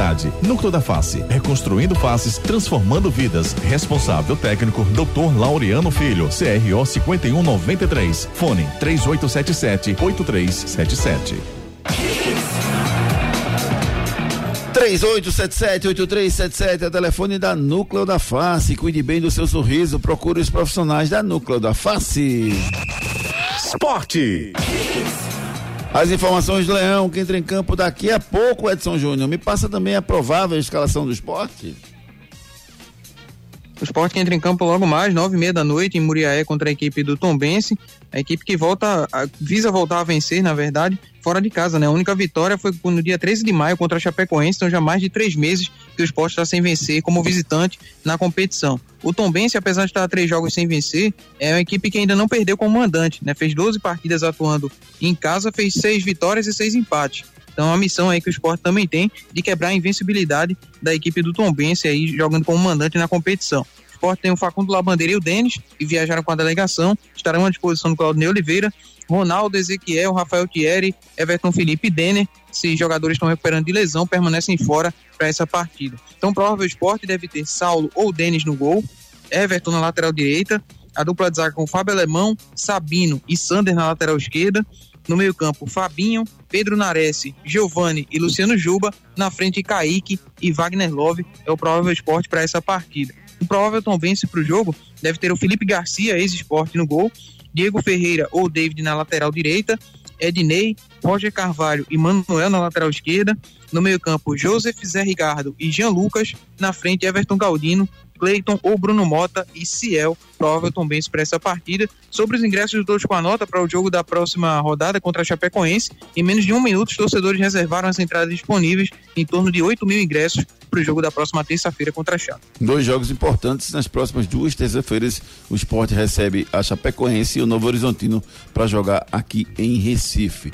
Speaker 10: necessidade. Núcleo da Face, reconstruindo faces, transformando vidas. Responsável técnico Dr. Laureano Filho, CRO 5193. Fone 3877 8377.
Speaker 2: 3877-8377 é o telefone da Núcleo da Face. Cuide bem do seu sorriso. Procure os profissionais da Núcleo da Face.
Speaker 10: Esporte.
Speaker 2: As informações do Leão, que entra em campo daqui a pouco, Edson Júnior. Me passa também a provável escalação do esporte.
Speaker 8: O esporte entra em campo logo mais, nove e meia da noite, em Muriaé, contra a equipe do Tombense. A equipe que volta, a, visa voltar a vencer, na verdade, fora de casa, né? A única vitória foi no dia 13 de maio contra a Chapecoense, então já mais de três meses que o esporte está sem vencer como visitante na competição. O Tombense, apesar de estar três jogos sem vencer, é uma equipe que ainda não perdeu como mandante, né? Fez 12 partidas atuando em casa, fez seis vitórias e seis empates. Então, é uma missão aí que o esporte também tem de quebrar a invencibilidade da equipe do Tombense aí jogando como mandante na competição. O esporte tem o Facundo Labandeira e o Denis, que viajaram com a delegação, estarão à disposição do Claudio Oliveira, Ronaldo, Ezequiel, Rafael Thierry, Everton Felipe e Denner. Esses jogadores estão recuperando de lesão, permanecem fora para essa partida. Então, provável esporte deve ter Saulo ou Denis no gol, Everton na lateral direita, a dupla de zaga com Fábio Alemão, Sabino e Sander na lateral esquerda, no meio-campo, Fabinho, Pedro Nares, Giovanni e Luciano Juba. Na frente, Kaique e Wagner Love. É o provável esporte para essa partida. O provável vence para o jogo deve ter o Felipe Garcia, ex-esporte, no gol. Diego Ferreira ou David na lateral direita. Ednei, Roger Carvalho e Manuel na lateral esquerda. No meio-campo, Joseph Zé Ricardo e Jean Lucas. Na frente, Everton Galdino, Cleiton ou Bruno Mota e Ciel, provável também para essa partida. Sobre os ingressos de todos com a nota para o jogo da próxima rodada contra a Chapecoense, em menos de um minuto os torcedores reservaram as entradas disponíveis em torno de 8 mil ingressos para o jogo da próxima terça-feira contra a Chape.
Speaker 2: Dois jogos importantes nas próximas duas terças-feiras. O esporte recebe a Chapecoense e o Novo Horizontino para jogar aqui em Recife.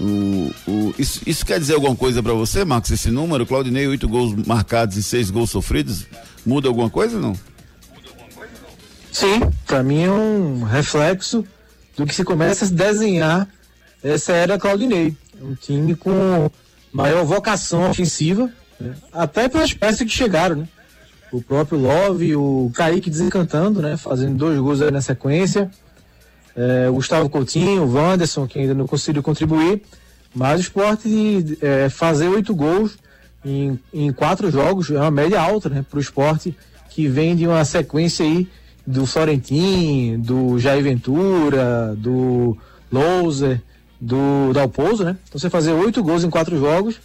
Speaker 2: O, o, isso, isso, quer dizer alguma coisa para você, Marcos? Esse número, Claudinei, oito gols marcados e seis gols sofridos, muda alguma coisa ou não?
Speaker 4: Sim, para mim é um reflexo do que se começa a desenhar essa era Claudinei. Um time com maior vocação ofensiva, né? até pelas peças que chegaram, né? O próprio Love, o Kaique desencantando, né? Fazendo dois gols aí na sequência é, o Gustavo Coutinho, o Wanderson, que ainda não conseguiu contribuir, mas o esporte é, fazer oito gols em, em, quatro jogos é uma média alta né, para o esporte que vem de uma sequência aí do Florentin, do Jair Ventura, do Louser, do Dalpozo, né? Então você fazer oito gols em quatro jogos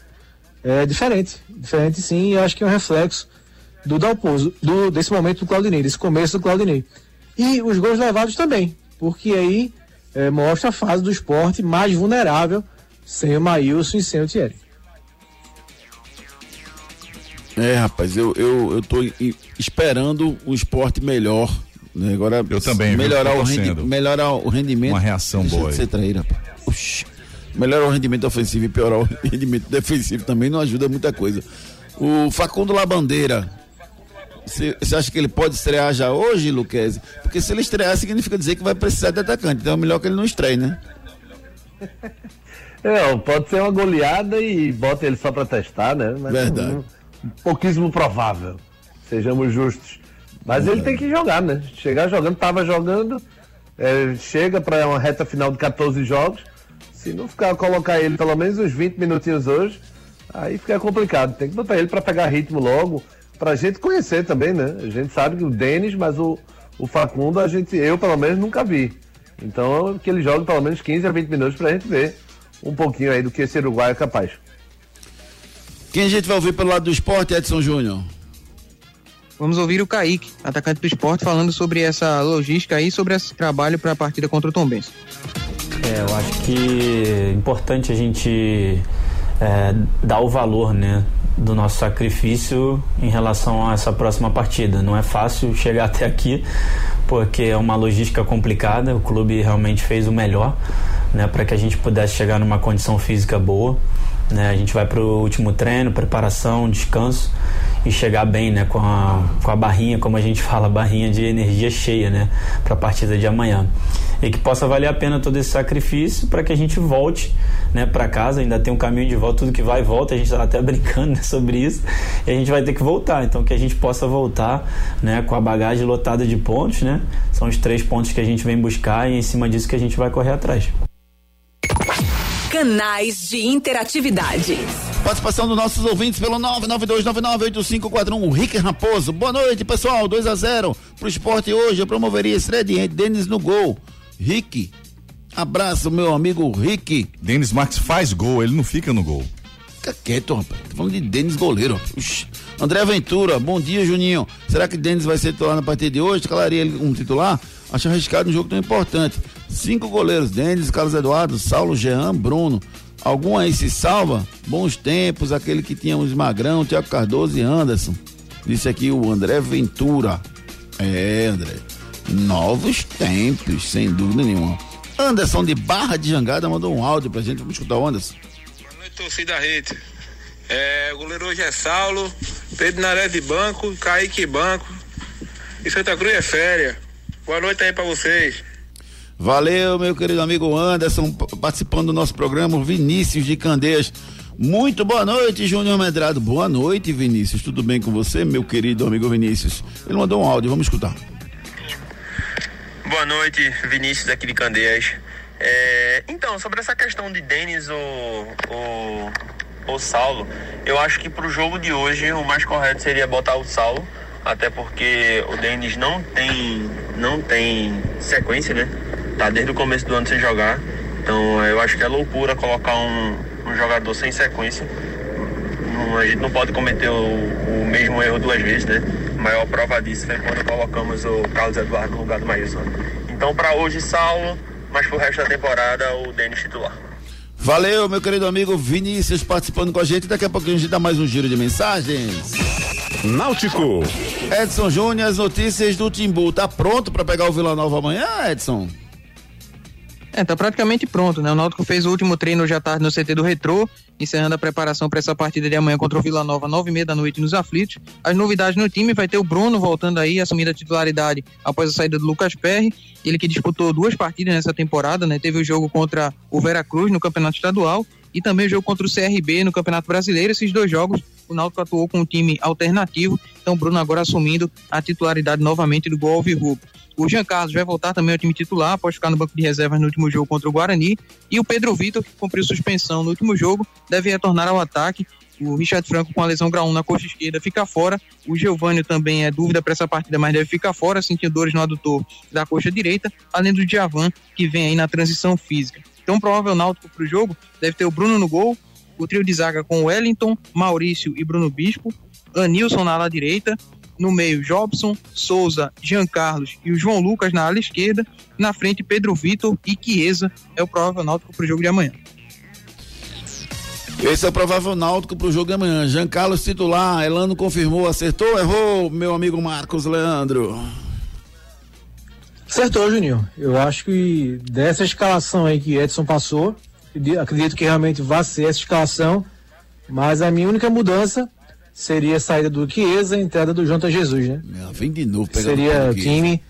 Speaker 4: é diferente, diferente sim, e acho que é um reflexo do Dalpozo, do, desse momento do Claudinei, desse começo do Claudinei. E os gols levados também, porque aí é, mostra a fase do esporte mais vulnerável sem o Maílson e sem o Thierry.
Speaker 2: É, rapaz, eu, eu, eu tô esperando um esporte melhor. Né? Agora,
Speaker 10: eu também,
Speaker 2: melhorar, o rendi, melhorar o rendimento.
Speaker 10: Uma reação
Speaker 2: Deixa
Speaker 10: boa.
Speaker 2: De ser traíra, Oxi. Melhorar o rendimento ofensivo e piorar o <laughs> rendimento defensivo também não ajuda muita coisa. O Facundo Labandeira, você acha que ele pode estrear já hoje, Luquezzi? Porque se ele estrear, significa dizer que vai precisar de atacante. Então é melhor que ele não estreie, né? <laughs>
Speaker 5: É, pode ser uma goleada e bota ele só para testar, né?
Speaker 2: Mas Verdade. Um,
Speaker 5: pouquíssimo provável. Sejamos justos. Mas ele tem que jogar, né? Chegar jogando, tava jogando, é, chega para uma reta final de 14 jogos. Se não ficar colocar ele pelo menos uns 20 minutinhos hoje, aí fica complicado. Tem que botar ele para pegar ritmo logo, pra gente conhecer também, né? A gente sabe que o Denis, mas o, o Facundo, a gente, eu pelo menos nunca vi. Então, que ele jogue pelo menos 15 a 20 minutos pra gente ver um pouquinho aí do que esse Uruguai é capaz.
Speaker 2: Quem a gente vai ouvir pelo lado do esporte, Edson Júnior?
Speaker 8: Vamos ouvir o Kaique, atacante do esporte, falando sobre essa logística aí, sobre esse trabalho para a partida contra o Tom Benz.
Speaker 12: É, eu acho que é importante a gente é, dar o valor, né, do nosso sacrifício em relação a essa próxima partida. Não é fácil chegar até aqui, porque é uma logística complicada. O clube realmente fez o melhor, né, para que a gente pudesse chegar numa condição física boa. Né? A gente vai para o último treino, preparação, descanso e chegar bem, né, com a, com a barrinha, como a gente <laughs> fala, barrinha de energia cheia, né, para a partida de amanhã. E que possa valer a pena todo esse sacrifício para que a gente volte, né, para casa. Ainda tem um caminho de volta, tudo que vai e volta. A gente estava até <laughs> brincando né, sobre isso. E a gente vai ter que voltar. Então que a gente possa voltar, né, com a bagagem lotada de pontos, né. São os três pontos que a gente vem buscar e em cima disso que a gente vai correr atrás.
Speaker 6: Canais de interatividade.
Speaker 2: Participação dos nossos ouvintes pelo 992998541. O Rick Raposo. Boa noite, pessoal. 2 a 0 pro esporte hoje. Eu promoveria estreia Denis no gol. Rick. Abraço, meu amigo Rick.
Speaker 10: Denis Marques faz gol, ele não fica no gol.
Speaker 2: Fica quieto, rapaz. Tô falando de Denis goleiro. Ux. André Ventura, bom dia, Juninho. Será que Denis vai ser titular na partida de hoje? Calaria ele um titular? Acho arriscado um jogo tão importante. Cinco goleiros: Denis, Carlos Eduardo, Saulo, Jean, Bruno. Algum aí se salva? Bons tempos, aquele que tínhamos Magrão, Tiago Cardoso e Anderson. Disse aqui o André Ventura. É, André. Novos tempos, sem dúvida nenhuma. Anderson de Barra de Jangada mandou um áudio pra gente. Vamos escutar o Anderson.
Speaker 13: Boa noite, torcida rede. É, o goleiro hoje é Saulo, Pedro Naré de banco, Kaique banco. E Santa Cruz é férias. Boa noite aí pra vocês.
Speaker 2: Valeu, meu querido amigo Anderson, participando do nosso programa, Vinícius de Candeias. Muito boa noite, Júnior Medrado. Boa noite, Vinícius. Tudo bem com você, meu querido amigo Vinícius? Ele mandou um áudio, vamos escutar.
Speaker 14: Boa noite, Vinícius aqui de Candeias. É, então, sobre essa questão de Denis ou, ou, ou Saulo, eu acho que para o jogo de hoje o mais correto seria botar o Saulo, até porque o Denis não tem, não tem sequência, né? Tá desde o começo do ano sem jogar. Então eu acho que é loucura colocar um, um jogador sem sequência. Não, a gente não pode cometer o, o, mesmo erro duas vezes, né? A maior prova disso foi quando colocamos o Carlos Eduardo no lugar do Maílson. Então para hoje, Saulo, mas pro resto da temporada, o Denis titular.
Speaker 2: Valeu, meu querido amigo Vinícius participando com a gente. Daqui a pouquinho a gente dá mais um giro de mensagens.
Speaker 10: Náutico.
Speaker 2: Edson Júnior, as notícias do Timbu. Tá pronto para pegar o Vila Nova amanhã, Edson?
Speaker 8: É, tá praticamente pronto, né? O Náutico fez o último treino à tarde no CT do Retrô, encerrando a preparação para essa partida de amanhã contra o Vila Nova, nove e meia da noite nos aflitos. As novidades no time vai ter o Bruno voltando aí, assumindo a titularidade após a saída do Lucas Perry. Ele que disputou duas partidas nessa temporada, né? Teve o jogo contra o Veracruz no Campeonato Estadual e também o jogo contra o CRB no Campeonato Brasileiro. Esses dois jogos o Náutico atuou com um time alternativo, então o Bruno agora assumindo a titularidade novamente do gol Alvirrubro. O Jean Carlos vai voltar também ao time titular, após ficar no banco de reservas no último jogo contra o Guarani. E o Pedro Vitor, que cumpriu suspensão no último jogo, deve retornar ao ataque. O Richard Franco com a lesão grau 1 na coxa esquerda fica fora. O Giovanni também é dúvida para essa partida, mas deve ficar fora, sentindo dores no adutor da coxa direita, além do Djavan, que vem aí na transição física. Então, provável náutico para o jogo deve ter o Bruno no gol, o trio de zaga com Wellington, Maurício e Bruno Bispo, Anilson na ala direita, no meio Jobson, Souza, Jean Carlos e o João Lucas na ala esquerda, na frente Pedro Vitor e Chiesa é o provável náutico para o jogo de amanhã.
Speaker 2: Esse é o provável náutico para o jogo de amanhã. Jean Carlos titular, Elano confirmou, acertou, errou, meu amigo Marcos Leandro.
Speaker 4: Acertou, Juninho. Eu acho que dessa escalação aí que Edson passou, acredito que realmente vai ser essa escalação, mas a minha única mudança seria a saída do Chiesa e a entrada do Jonathan Jesus, né?
Speaker 2: Ah, vem de novo,
Speaker 4: Seria o time.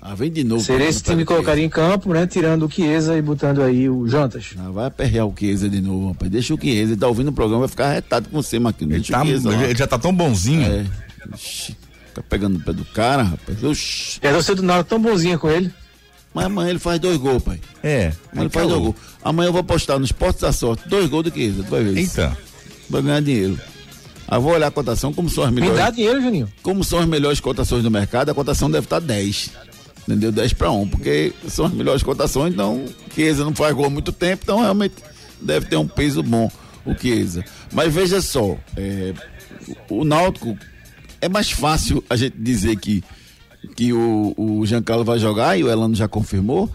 Speaker 2: Ah, vem de novo.
Speaker 4: Seria esse time que colocaria em campo, né? Tirando o Chiesa e botando aí o Jantas.
Speaker 2: Ah, vai aperrear o Chiesa de novo, rapaz. Deixa o Chiesa, ele tá ouvindo o programa, vai ficar retado com você, Marquinhos.
Speaker 10: Ele, tá, ele já tá tão bonzinho. É.
Speaker 2: tá pegando o pé do cara, rapaz. Oxi.
Speaker 4: É você do nada tão bonzinha com ele.
Speaker 2: Mas amanhã ele faz dois gols, pai.
Speaker 10: É.
Speaker 2: Amanhã ele faz dois gols. Amanhã eu vou postar no Esporte da Sorte, dois gols do Chiesa, duas vezes.
Speaker 10: Eita.
Speaker 2: Vai ganhar dinheiro. Aí vou olhar a cotação, como são as melhores.
Speaker 4: Me dá dinheiro, Juninho.
Speaker 2: Como são as melhores cotações do mercado, a cotação deve estar 10. Entendeu? 10 para 1, porque são as melhores cotações, então Chiesa não faz gol há muito tempo, então realmente deve ter um peso bom o Chiesa. Mas veja só, é, o Náutico é mais fácil a gente dizer que, que o, o Giancarlo vai jogar, e o Elano já confirmou,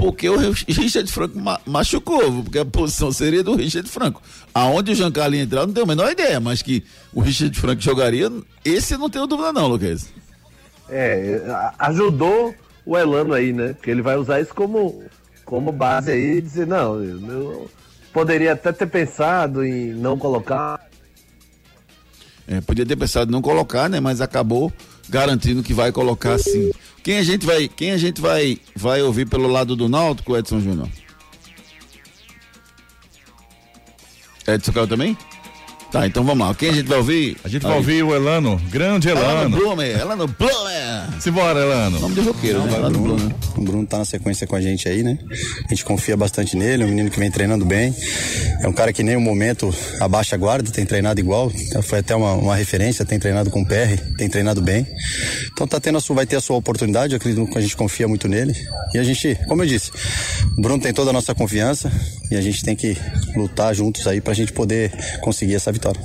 Speaker 2: porque o Richard Franco machucou, porque a posição seria do Richard Franco. Aonde o Giancarlo ia entrar, não tenho a menor ideia, mas que o Richard Franco jogaria, esse não tenho dúvida não, Lucas.
Speaker 5: É, ajudou o Elano aí, né? Porque ele vai usar isso como, como base aí e dizer, não, eu poderia até ter pensado em não colocar.
Speaker 2: É, podia ter pensado em não colocar, né? Mas acabou garantindo que vai colocar sim. Quem a gente vai, quem a gente vai, vai ouvir pelo lado do Náutico, Edson Júnior? Edson Carlos também? Tá, então vamos lá. Quem a gente vai ouvir?
Speaker 10: A gente vai ouvir o Elano, grande Elano. Elano
Speaker 2: Blumer, Elano Blumer.
Speaker 10: Simbora, Elano.
Speaker 2: Nome de roqueiro, né?
Speaker 15: Elano Blumer. O Bruno tá na sequência com a gente aí, né? A gente confia bastante nele, é um menino que vem treinando bem. É um cara que nem um momento abaixa a guarda, tem treinado igual. Foi até uma, uma referência, tem treinado com o PR, tem treinado bem. Então tá tendo a sua, vai ter a sua oportunidade, eu acredito que a gente confia muito nele. E a gente, como eu disse, o Bruno tem toda a nossa confiança e a gente tem que lutar juntos aí pra gente poder conseguir essa vitória.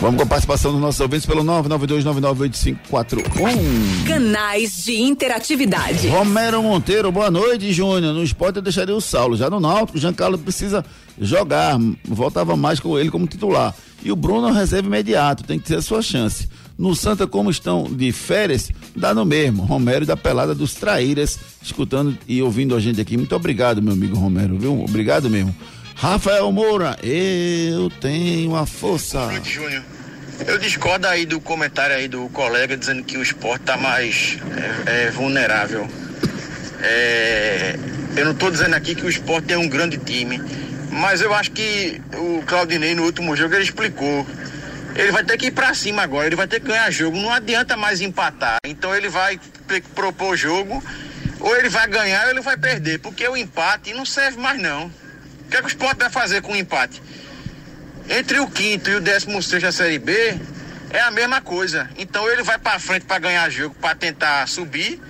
Speaker 2: Vamos com a participação dos nossos ouvintes pelo 992998541.
Speaker 6: Canais de interatividade.
Speaker 2: Romero Monteiro, boa noite, Júnior. No esporte eu deixaria o Saulo. Já no Náutico, o Giancarlo precisa jogar. Voltava mais com ele como titular. E o Bruno é reserva imediato, tem que ter a sua chance. No Santa, como estão de férias, dá no mesmo. Romero da Pelada dos Traíras, escutando e ouvindo a gente aqui. Muito obrigado, meu amigo Romero, viu? Obrigado mesmo. Rafael Moura, eu tenho a força.
Speaker 14: Júnior. Eu discordo aí do comentário aí do colega dizendo que o esporte tá mais é, é, vulnerável. É, eu não estou dizendo aqui que o esporte é um grande time, mas eu acho que o Claudinei no último jogo ele explicou. Ele vai ter que ir para cima agora, ele vai ter que ganhar jogo, não adianta mais empatar. Então ele vai ter que propor jogo, ou ele vai ganhar ou ele vai perder, porque o empate não serve mais não. O que, é que o esporte vai fazer com o empate? Entre o quinto e o décimo sexto da Série B, é a mesma coisa. Então ele vai para frente para ganhar jogo, para tentar subir,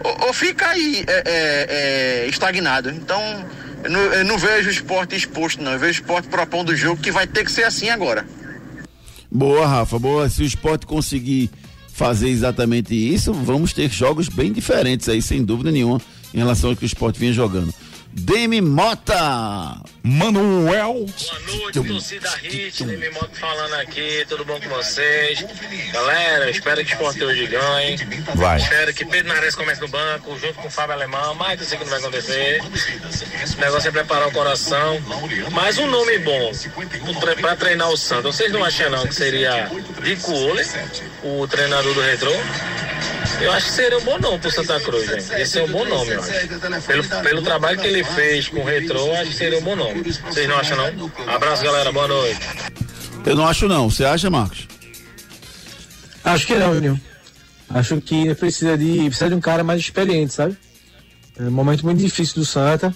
Speaker 14: ou, ou fica aí é, é, é, estagnado. Então eu não, eu não, vejo o esporte exposto, não. Eu vejo o esporte propondo o jogo que vai ter que ser assim agora.
Speaker 2: Boa, Rafa, boa. Se o esporte conseguir fazer exatamente isso, vamos ter jogos bem diferentes aí, sem dúvida nenhuma, em relação ao que o esporte vinha jogando. Demi Mota. Manuel.
Speaker 16: Boa noite, torcida Hit. Mota falando aqui. Tudo bom com vocês? Galera, espero que o esporte hoje ganhe.
Speaker 10: Vai.
Speaker 16: Espero que Pedro Nares comece no banco, junto com o Fábio Alemão. Mas eu sei que não vai acontecer. O negócio é preparar o coração. Mas um nome bom para treinar o Santos. Vocês não acham não que seria Dico Ole, o treinador do Retrô? Eu acho que seria um bom nome pro Santa Cruz, gente. Esse é um bom nome, eu acho. Pelo, pelo trabalho que ele fez com o Retrô, acho que seria um bom nome. Vocês não acham, não? Abraço, galera. Boa noite.
Speaker 2: Eu não acho, não. Você acha, Marcos?
Speaker 4: Acho que não, Juninho. Acho que precisa de, precisa de um cara mais experiente, sabe? É um momento muito difícil do Santa.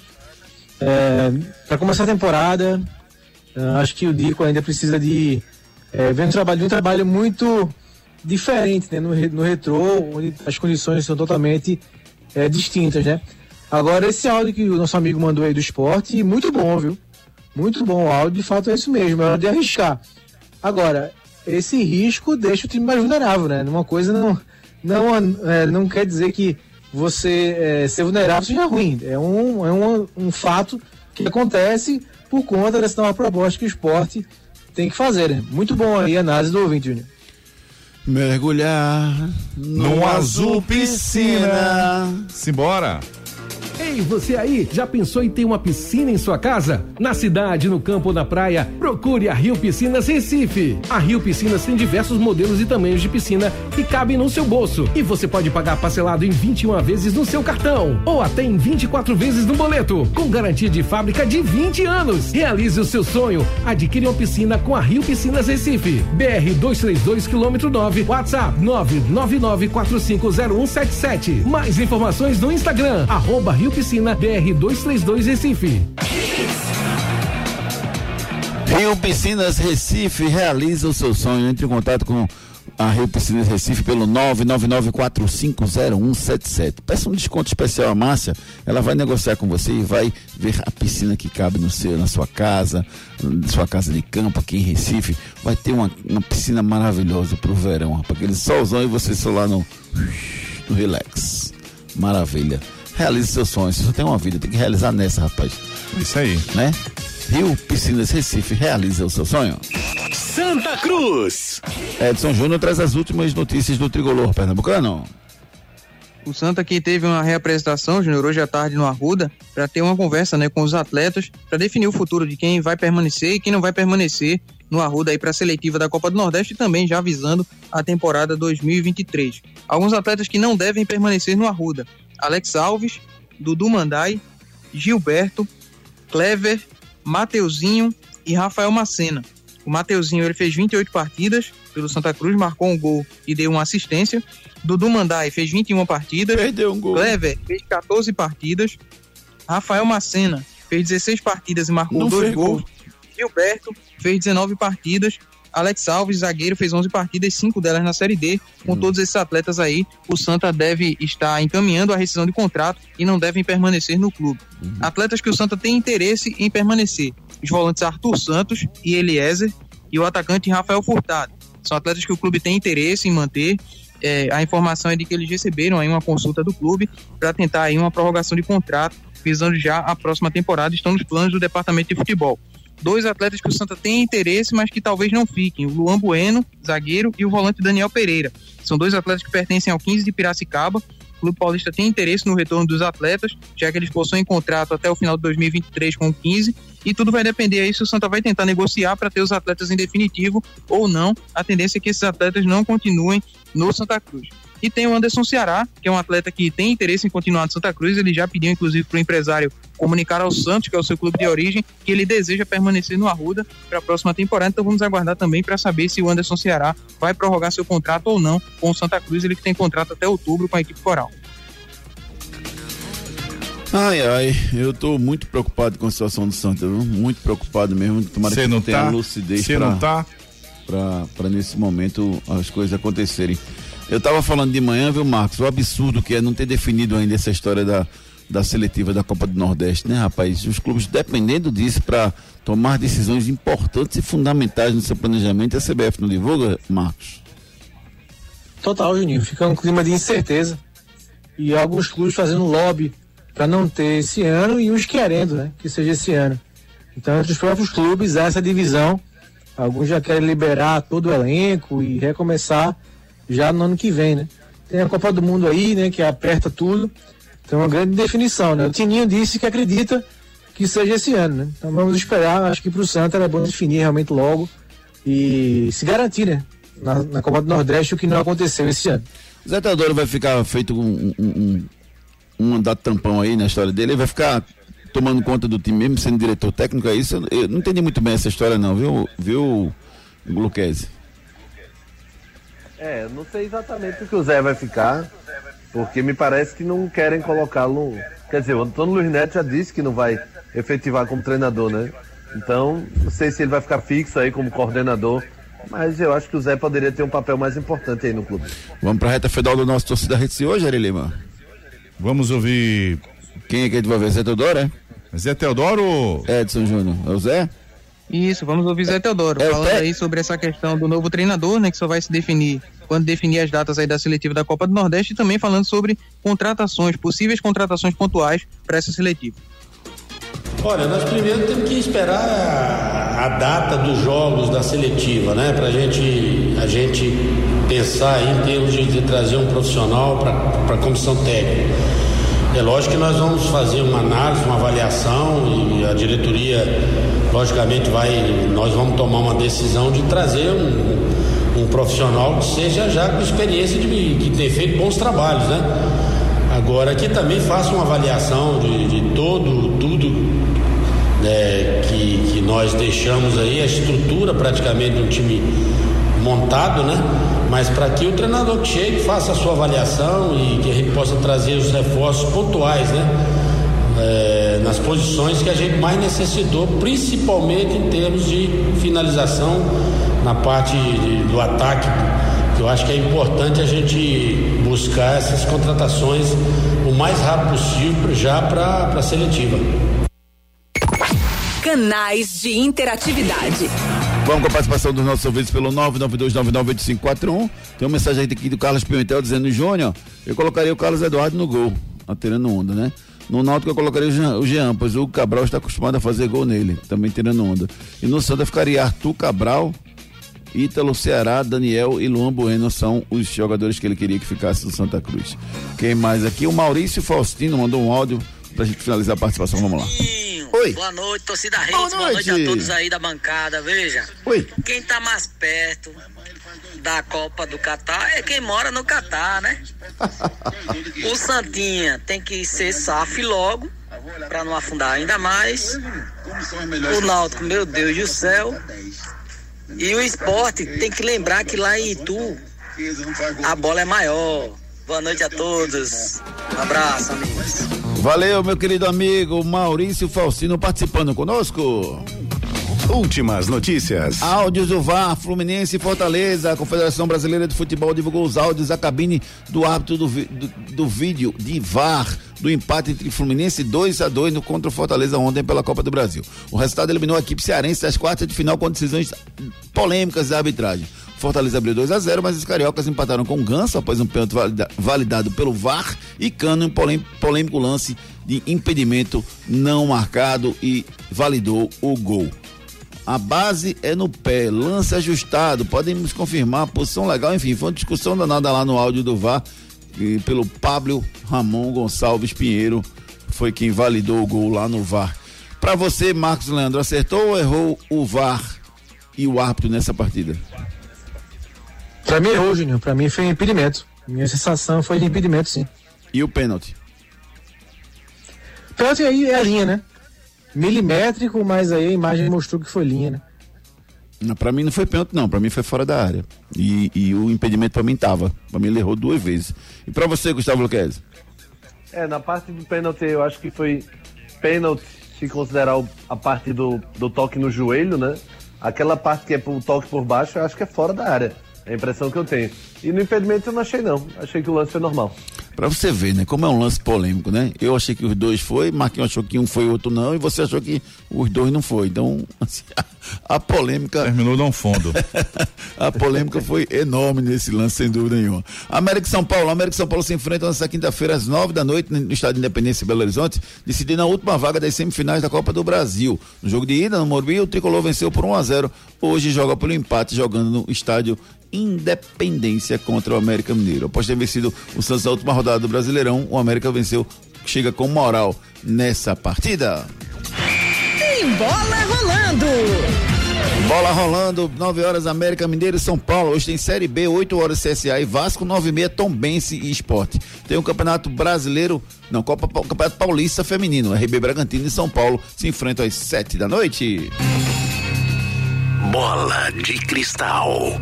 Speaker 4: É, para começar a temporada, é, acho que o Dico ainda precisa de é, ver um trabalho, um trabalho muito diferente né? no, no retrô, onde as condições são totalmente é, distintas, né? Agora, esse áudio que o nosso amigo mandou aí do esporte, muito bom, viu? Muito bom o áudio, de fato é isso mesmo, é hora de arriscar. Agora, esse risco deixa o time mais vulnerável, né? Uma coisa não, não, é, não quer dizer que você é, ser vulnerável seja ruim. É um, é um, um fato que acontece por conta dessa nova proposta que o esporte tem que fazer. Né? Muito bom aí a análise do ouvinte, Júnior.
Speaker 2: Mergulhar no azul piscina.
Speaker 10: Simbora!
Speaker 11: Hey, Ei, você aí, já pensou em ter uma piscina em sua casa? Na cidade, no campo ou na praia, procure a Rio Piscinas Recife. A Rio Piscinas tem diversos modelos e tamanhos de piscina que cabem no seu bolso. E você pode pagar parcelado em 21 vezes no seu cartão ou até em 24 vezes no boleto, com garantia de fábrica de 20 anos. Realize o seu sonho. Adquire uma piscina com a Rio Piscinas Recife. BR 232 quilômetro 9, WhatsApp 999450177. Mais informações no Instagram, arroba Rio Piscina BR 232 Recife.
Speaker 2: Rio Piscinas Recife realiza o seu sonho. Entre em contato com a Rio Piscinas Recife pelo 999450177. Peça um desconto especial à Márcia. Ela vai negociar com você e vai ver a piscina que cabe no seu, na sua casa, na sua casa de campo aqui em Recife. Vai ter uma, uma piscina maravilhosa pro verão, para aquele solzão e você só lá no, no relax. Maravilha realize seus sonhos. Você só tem uma vida, tem que realizar nessa, rapaz.
Speaker 10: Isso aí.
Speaker 2: Né? Rio Piscinas Recife realiza o seu sonho.
Speaker 3: Santa Cruz.
Speaker 2: Edson Júnior traz as últimas notícias do tricolor pernambucano.
Speaker 8: O Santa que teve uma reapresentação, Júnior, hoje à tarde no Arruda, para ter uma conversa né, com os atletas, para definir o futuro de quem vai permanecer e quem não vai permanecer no Arruda aí para a seletiva da Copa do Nordeste e também já avisando a temporada 2023. Alguns atletas que não devem permanecer no Arruda. Alex Alves, Dudu Mandai, Gilberto, Clever, Mateuzinho e Rafael Macena. O Mateuzinho ele fez 28 partidas pelo Santa Cruz, marcou um gol e deu uma assistência. Dudu Mandai fez 21 partidas.
Speaker 2: Perdeu um gol.
Speaker 8: Clever fez 14 partidas. Rafael Macena fez 16 partidas e marcou Não dois gols. Gol. Gilberto fez 19 partidas Alex Alves, zagueiro, fez 11 partidas, cinco delas na Série D. Com uhum. todos esses atletas aí, o Santa deve estar encaminhando a rescisão de contrato e não devem permanecer no clube. Uhum. Atletas que o Santa tem interesse em permanecer: os volantes Arthur Santos e Eliezer e o atacante Rafael Furtado. São atletas que o clube tem interesse em manter. É, a informação é de que eles receberam aí uma consulta do clube para tentar aí uma prorrogação de contrato, visando já a próxima temporada. Estão nos planos do departamento de futebol dois atletas que o Santa tem interesse, mas que talvez não fiquem: o Luan Bueno, zagueiro, e o volante Daniel Pereira. São dois atletas que pertencem ao 15 de Piracicaba. O Clube Paulista tem interesse no retorno dos atletas, já que eles possuem contrato até o final de 2023 com o 15, e tudo vai depender aí se o Santa vai tentar negociar para ter os atletas em definitivo ou não. A tendência é que esses atletas não continuem no Santa Cruz. E tem o Anderson Ceará, que é um atleta que tem interesse em continuar no Santa Cruz. Ele já pediu, inclusive, para o empresário comunicar ao Santos, que é o seu clube de origem, que ele deseja permanecer no Arruda para a próxima temporada. Então vamos aguardar também para saber se o Anderson Ceará vai prorrogar seu contrato ou não com o Santa Cruz. Ele que tem contrato até outubro com a equipe coral.
Speaker 2: Ai, ai, eu tô muito preocupado com a situação do Santa, viu? muito preocupado mesmo. Tomara Cê que não tenha tá? lucidez para não tá? para nesse momento as coisas acontecerem. Eu tava falando de manhã, viu, Marcos? O absurdo que é não ter definido ainda essa história da, da seletiva da Copa do Nordeste, né, rapaz? Os clubes dependendo disso para tomar decisões importantes e fundamentais no seu planejamento. A CBF não divulga, Marcos?
Speaker 4: Total, Juninho. Fica um clima de incerteza. E alguns clubes fazendo lobby para não ter esse ano e uns querendo, né, que seja esse ano. Então, entre os próprios clubes, essa divisão. Alguns já querem liberar todo o elenco e recomeçar já no ano que vem, né? Tem a Copa do Mundo aí, né, que aperta tudo. Tem uma grande definição, né? O Tininho disse que acredita que seja esse ano, né? Então vamos esperar, acho que para o Santa é bom definir realmente logo e se garantir, né? Na, na, Copa do Nordeste, o que não aconteceu esse ano.
Speaker 2: O Zé Teodoro vai ficar feito um, um, um, um mandato tampão aí na história dele, ele vai ficar tomando conta do time mesmo, sendo diretor técnico, é isso? Eu não entendi muito bem essa história não, viu, viu, Luquezzi?
Speaker 5: É, não sei exatamente o que o Zé vai ficar, porque me parece que não querem colocá-lo. Quer dizer, o Antônio Luiz Neto já disse que não vai efetivar como treinador, né? Então, não sei se ele vai ficar fixo aí como coordenador, mas eu acho que o Zé poderia ter um papel mais importante aí no clube.
Speaker 2: Vamos para a reta final do nosso torcida rede hoje, Ari Lima?
Speaker 10: Vamos ouvir.
Speaker 2: Quem é que a gente vai ver? Zé Teodoro, é?
Speaker 10: Zé Teodoro?
Speaker 2: Edson Júnior. É o Zé?
Speaker 8: Isso, vamos ouvir Zé Teodoro,
Speaker 2: É,
Speaker 8: falando
Speaker 2: é-
Speaker 8: aí sobre essa questão do novo treinador, né, que só vai se definir quando definir as datas aí da seletiva da Copa do Nordeste e também falando sobre contratações, possíveis contratações pontuais para essa seletiva.
Speaker 17: Olha, nós primeiro temos que esperar a, data dos jogos da seletiva, né? Pra gente, a gente pensar em termos de, de trazer um profissional para a comissão técnica. É lógico que nós vamos fazer uma análise, uma avaliação e a diretoria, logicamente, vai, nós vamos tomar uma decisão de trazer um, um profissional que seja já com experiência de que tenha feito bons trabalhos, né? Agora que também faça uma avaliação de, de todo, tudo né, que, que nós deixamos aí, a estrutura praticamente de um time montado, né? Mas para que o treinador chegue faça a sua avaliação e que a gente possa trazer os reforços pontuais, né? É, nas posições que a gente mais necessitou, principalmente em termos de finalização na parte de- do ataque, que eu acho que é importante a gente buscar essas contratações o mais rápido possível já para a seletiva.
Speaker 6: Canais de interatividade.
Speaker 2: Vamos com a participação dos nossos ouvintes pelo 992998541. Tem uma mensagem aqui do Carlos Pimentel dizendo: Júnior, eu colocaria o Carlos Eduardo no gol, tirando onda, né? No Náutico eu colocaria o Jean, o Jean, pois o Cabral está acostumado a fazer gol nele, também tirando onda. E no Santa ficaria Arthur Cabral, Ítalo Ceará, Daniel e Luan Bueno são os jogadores que ele queria que ficasse no Santa Cruz. Quem mais aqui? O Maurício Faustino mandou um áudio pra gente finalizar a participação. Vamos lá. Oi.
Speaker 18: Boa noite, torcida Reis.
Speaker 2: Boa
Speaker 18: Boa, noite.
Speaker 2: noite.
Speaker 18: a todos aí da bancada. Veja,
Speaker 2: Oi.
Speaker 18: quem tá mais perto da Copa do Catar é quem mora no Catar, né? <laughs> o Santinha tem que ser SAF logo, pra não afundar ainda mais. O Náutico, meu Deus do céu. E o esporte tem que lembrar que lá em Itu a bola é maior. Boa noite a todos. Um abraço, amigos.
Speaker 2: Valeu, meu querido amigo Maurício Faustino participando conosco.
Speaker 10: Últimas notícias.
Speaker 2: Áudios do VAR, Fluminense e Fortaleza. A Confederação Brasileira de Futebol divulgou os áudios da cabine do árbitro do, do, do vídeo de VAR do empate entre Fluminense 2 a 2 no contra o Fortaleza ontem pela Copa do Brasil. O resultado eliminou a equipe cearense das quartas de final com decisões polêmicas da arbitragem. Fortaleza abriu 2 a 0 mas os cariocas empataram com Ganso após um pênalti valida- validado pelo VAR e Cano em polêmico lance de impedimento não marcado e validou o gol. A base é no pé, lance ajustado, podemos confirmar, posição legal, enfim, foi uma discussão danada lá no áudio do VAR, e pelo Pablo Ramon Gonçalves Pinheiro, foi quem validou o gol lá no VAR. Pra você, Marcos Leandro, acertou ou errou o VAR e o árbitro nessa partida?
Speaker 4: Pra mim errou, Júnior. Pra mim foi um impedimento. Minha sensação foi de impedimento, sim.
Speaker 2: E o pênalti?
Speaker 4: Pênalti aí é a linha, né? Milimétrico, mas aí a imagem mostrou que foi linha, né?
Speaker 2: Pra mim não foi pênalti, não. Pra mim foi fora da área. E, e o impedimento pra mim tava. Pra mim ele errou duas vezes. E pra você, Gustavo Luquez?
Speaker 5: É, na parte do pênalti, eu acho que foi pênalti se considerar o- a parte do, do toque no joelho, né? Aquela parte que é o toque por baixo, eu acho que é fora da área. É a impressão que eu tenho. E no impedimento eu não achei, não. Achei que o lance foi normal.
Speaker 2: Pra você ver, né? Como é um lance polêmico, né? Eu achei que os dois foi, Marquinhos achou que um foi e outro não, e você achou que os dois não foi. Então, <laughs> assim, a, a polêmica.
Speaker 10: Terminou não fundo. <laughs>
Speaker 2: a polêmica foi enorme nesse lance, sem dúvida nenhuma. América e São Paulo. América e São Paulo se enfrentam nesta quinta-feira às nove da noite no Estádio Independência Belo Horizonte, decidindo a última vaga das semifinais da Copa do Brasil. No jogo de ida, no Morumbi, o tricolor venceu por 1 a 0 Hoje joga pelo empate, jogando no estádio Independência contra o América Mineiro. Após ter vencido o Santos na última rodada do Brasileirão, o América venceu, chega com moral nessa partida.
Speaker 6: Tem bola rolando.
Speaker 2: Bola rolando, 9 horas América Mineiro e São Paulo. Hoje tem Série B, 8 horas CSA e Vasco, 9 e meia Tombense e Esporte. Tem o Campeonato Brasileiro, não, Copa, Campeonato Paulista Feminino. RB Bragantino e São Paulo se enfrentam às 7 da noite.
Speaker 19: Bola de cristal.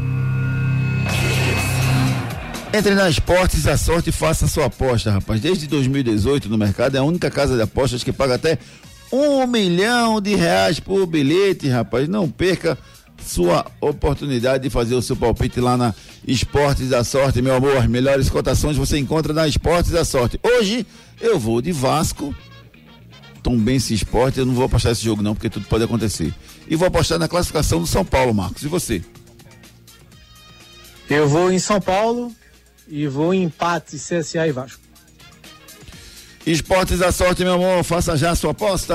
Speaker 2: Entre na Esportes a sorte e faça sua aposta, rapaz. Desde 2018 no mercado é a única casa de apostas que paga até um milhão de reais por bilhete, rapaz. Não perca sua oportunidade de fazer o seu palpite lá na Esportes da Sorte, meu amor. As melhores cotações você encontra na Esportes da Sorte. Hoje eu vou de Vasco, Tom Bense Esporte, eu não vou apostar esse jogo não, porque tudo pode acontecer. E vou apostar na classificação do São Paulo, Marcos. E você?
Speaker 4: Eu vou em São Paulo e vou em empate CSA e Vasco.
Speaker 2: Esportes da sorte, meu amor, faça já a sua aposta.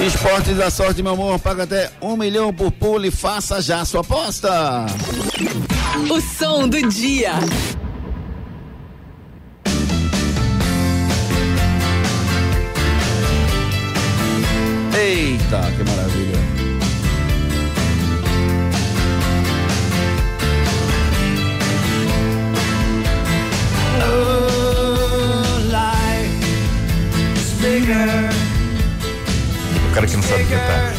Speaker 2: Esportes da sorte, meu amor, paga até um milhão por pulo e faça já a sua aposta.
Speaker 6: O som do dia.
Speaker 2: Eita, que maravilha.
Speaker 10: O cara que não sabe cantar.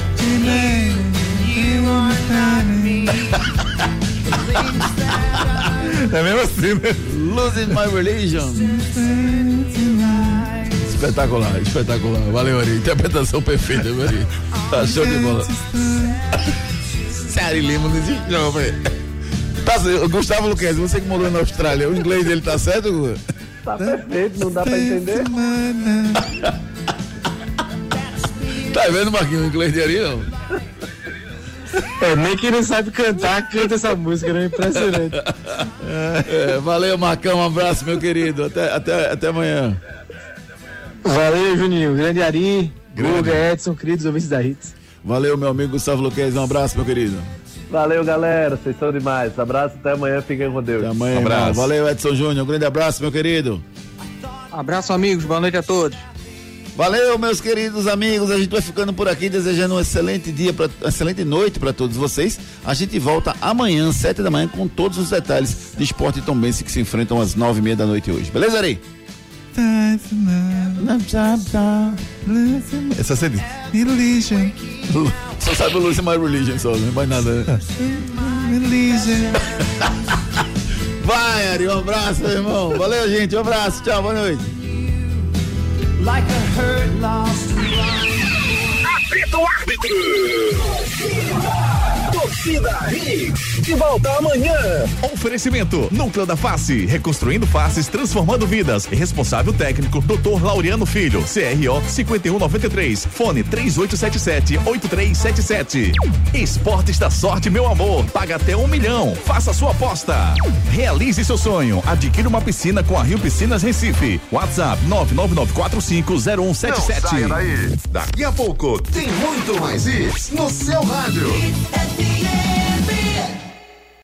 Speaker 10: É mesmo assim, né?
Speaker 2: Losing my religion. Espetacular, espetacular. Valeu, Ari. Interpretação perfeita, Ari. Tá show de bola. Sério, Lima não existe não, velho. Tá, Gustavo Luquez, você que morou na Austrália, o inglês dele tá certo, Guga?
Speaker 5: Tá perfeito, não dá pra entender. <laughs>
Speaker 2: Tá vendo, Marquinhos, o inglês de Ari, não?
Speaker 4: É, nem que não sabe cantar, canta essa música, né? Impressionante.
Speaker 2: É, valeu, Marcão, um abraço, meu querido. Até, até, até amanhã.
Speaker 4: Valeu, Juninho. Grande Ari,
Speaker 2: Grande.
Speaker 4: Guga, Edson, queridos ouvintes da Hits.
Speaker 2: Valeu, meu amigo Gustavo Luquez, um abraço, meu querido.
Speaker 5: Valeu, galera. Vocês são demais. Abraço, até amanhã. Fiquem com Deus.
Speaker 2: Até amanhã, irmão. Valeu, Edson Júnior. Um grande abraço, meu querido.
Speaker 8: Abraço, amigos. Boa noite a todos.
Speaker 2: Valeu, meus queridos amigos. A gente vai ficando por aqui, desejando um excelente dia, pra, excelente noite para todos vocês. A gente volta amanhã, sete da manhã, com todos os detalhes de esporte e tombense que se enfrentam às nove e meia da noite hoje. Beleza, Ari?
Speaker 10: Essa CD.
Speaker 2: Religion. Só sabe o Losing My Religion, só, não mais nada. né? <laughs> Vai, Ari, um abraço, meu irmão. Valeu, gente. Um abraço. Tchau, boa noite.
Speaker 1: Like a hurt, lost
Speaker 19: Apita o árbitro.
Speaker 3: Torcida Hits. De volta amanhã. Oferecimento: Núcleo da Face. Reconstruindo faces, transformando vidas. Responsável técnico: Dr. Laureano Filho. CRO 5193. Fone 3877-8377. Esportes da Sorte, meu amor. Paga até um milhão. Faça sua aposta. Realize seu sonho. Adquira uma piscina com a Rio Piscinas Recife. WhatsApp 999450177.
Speaker 20: Não saia daí. Daqui a pouco tem muito mais isso no seu rádio. Hey!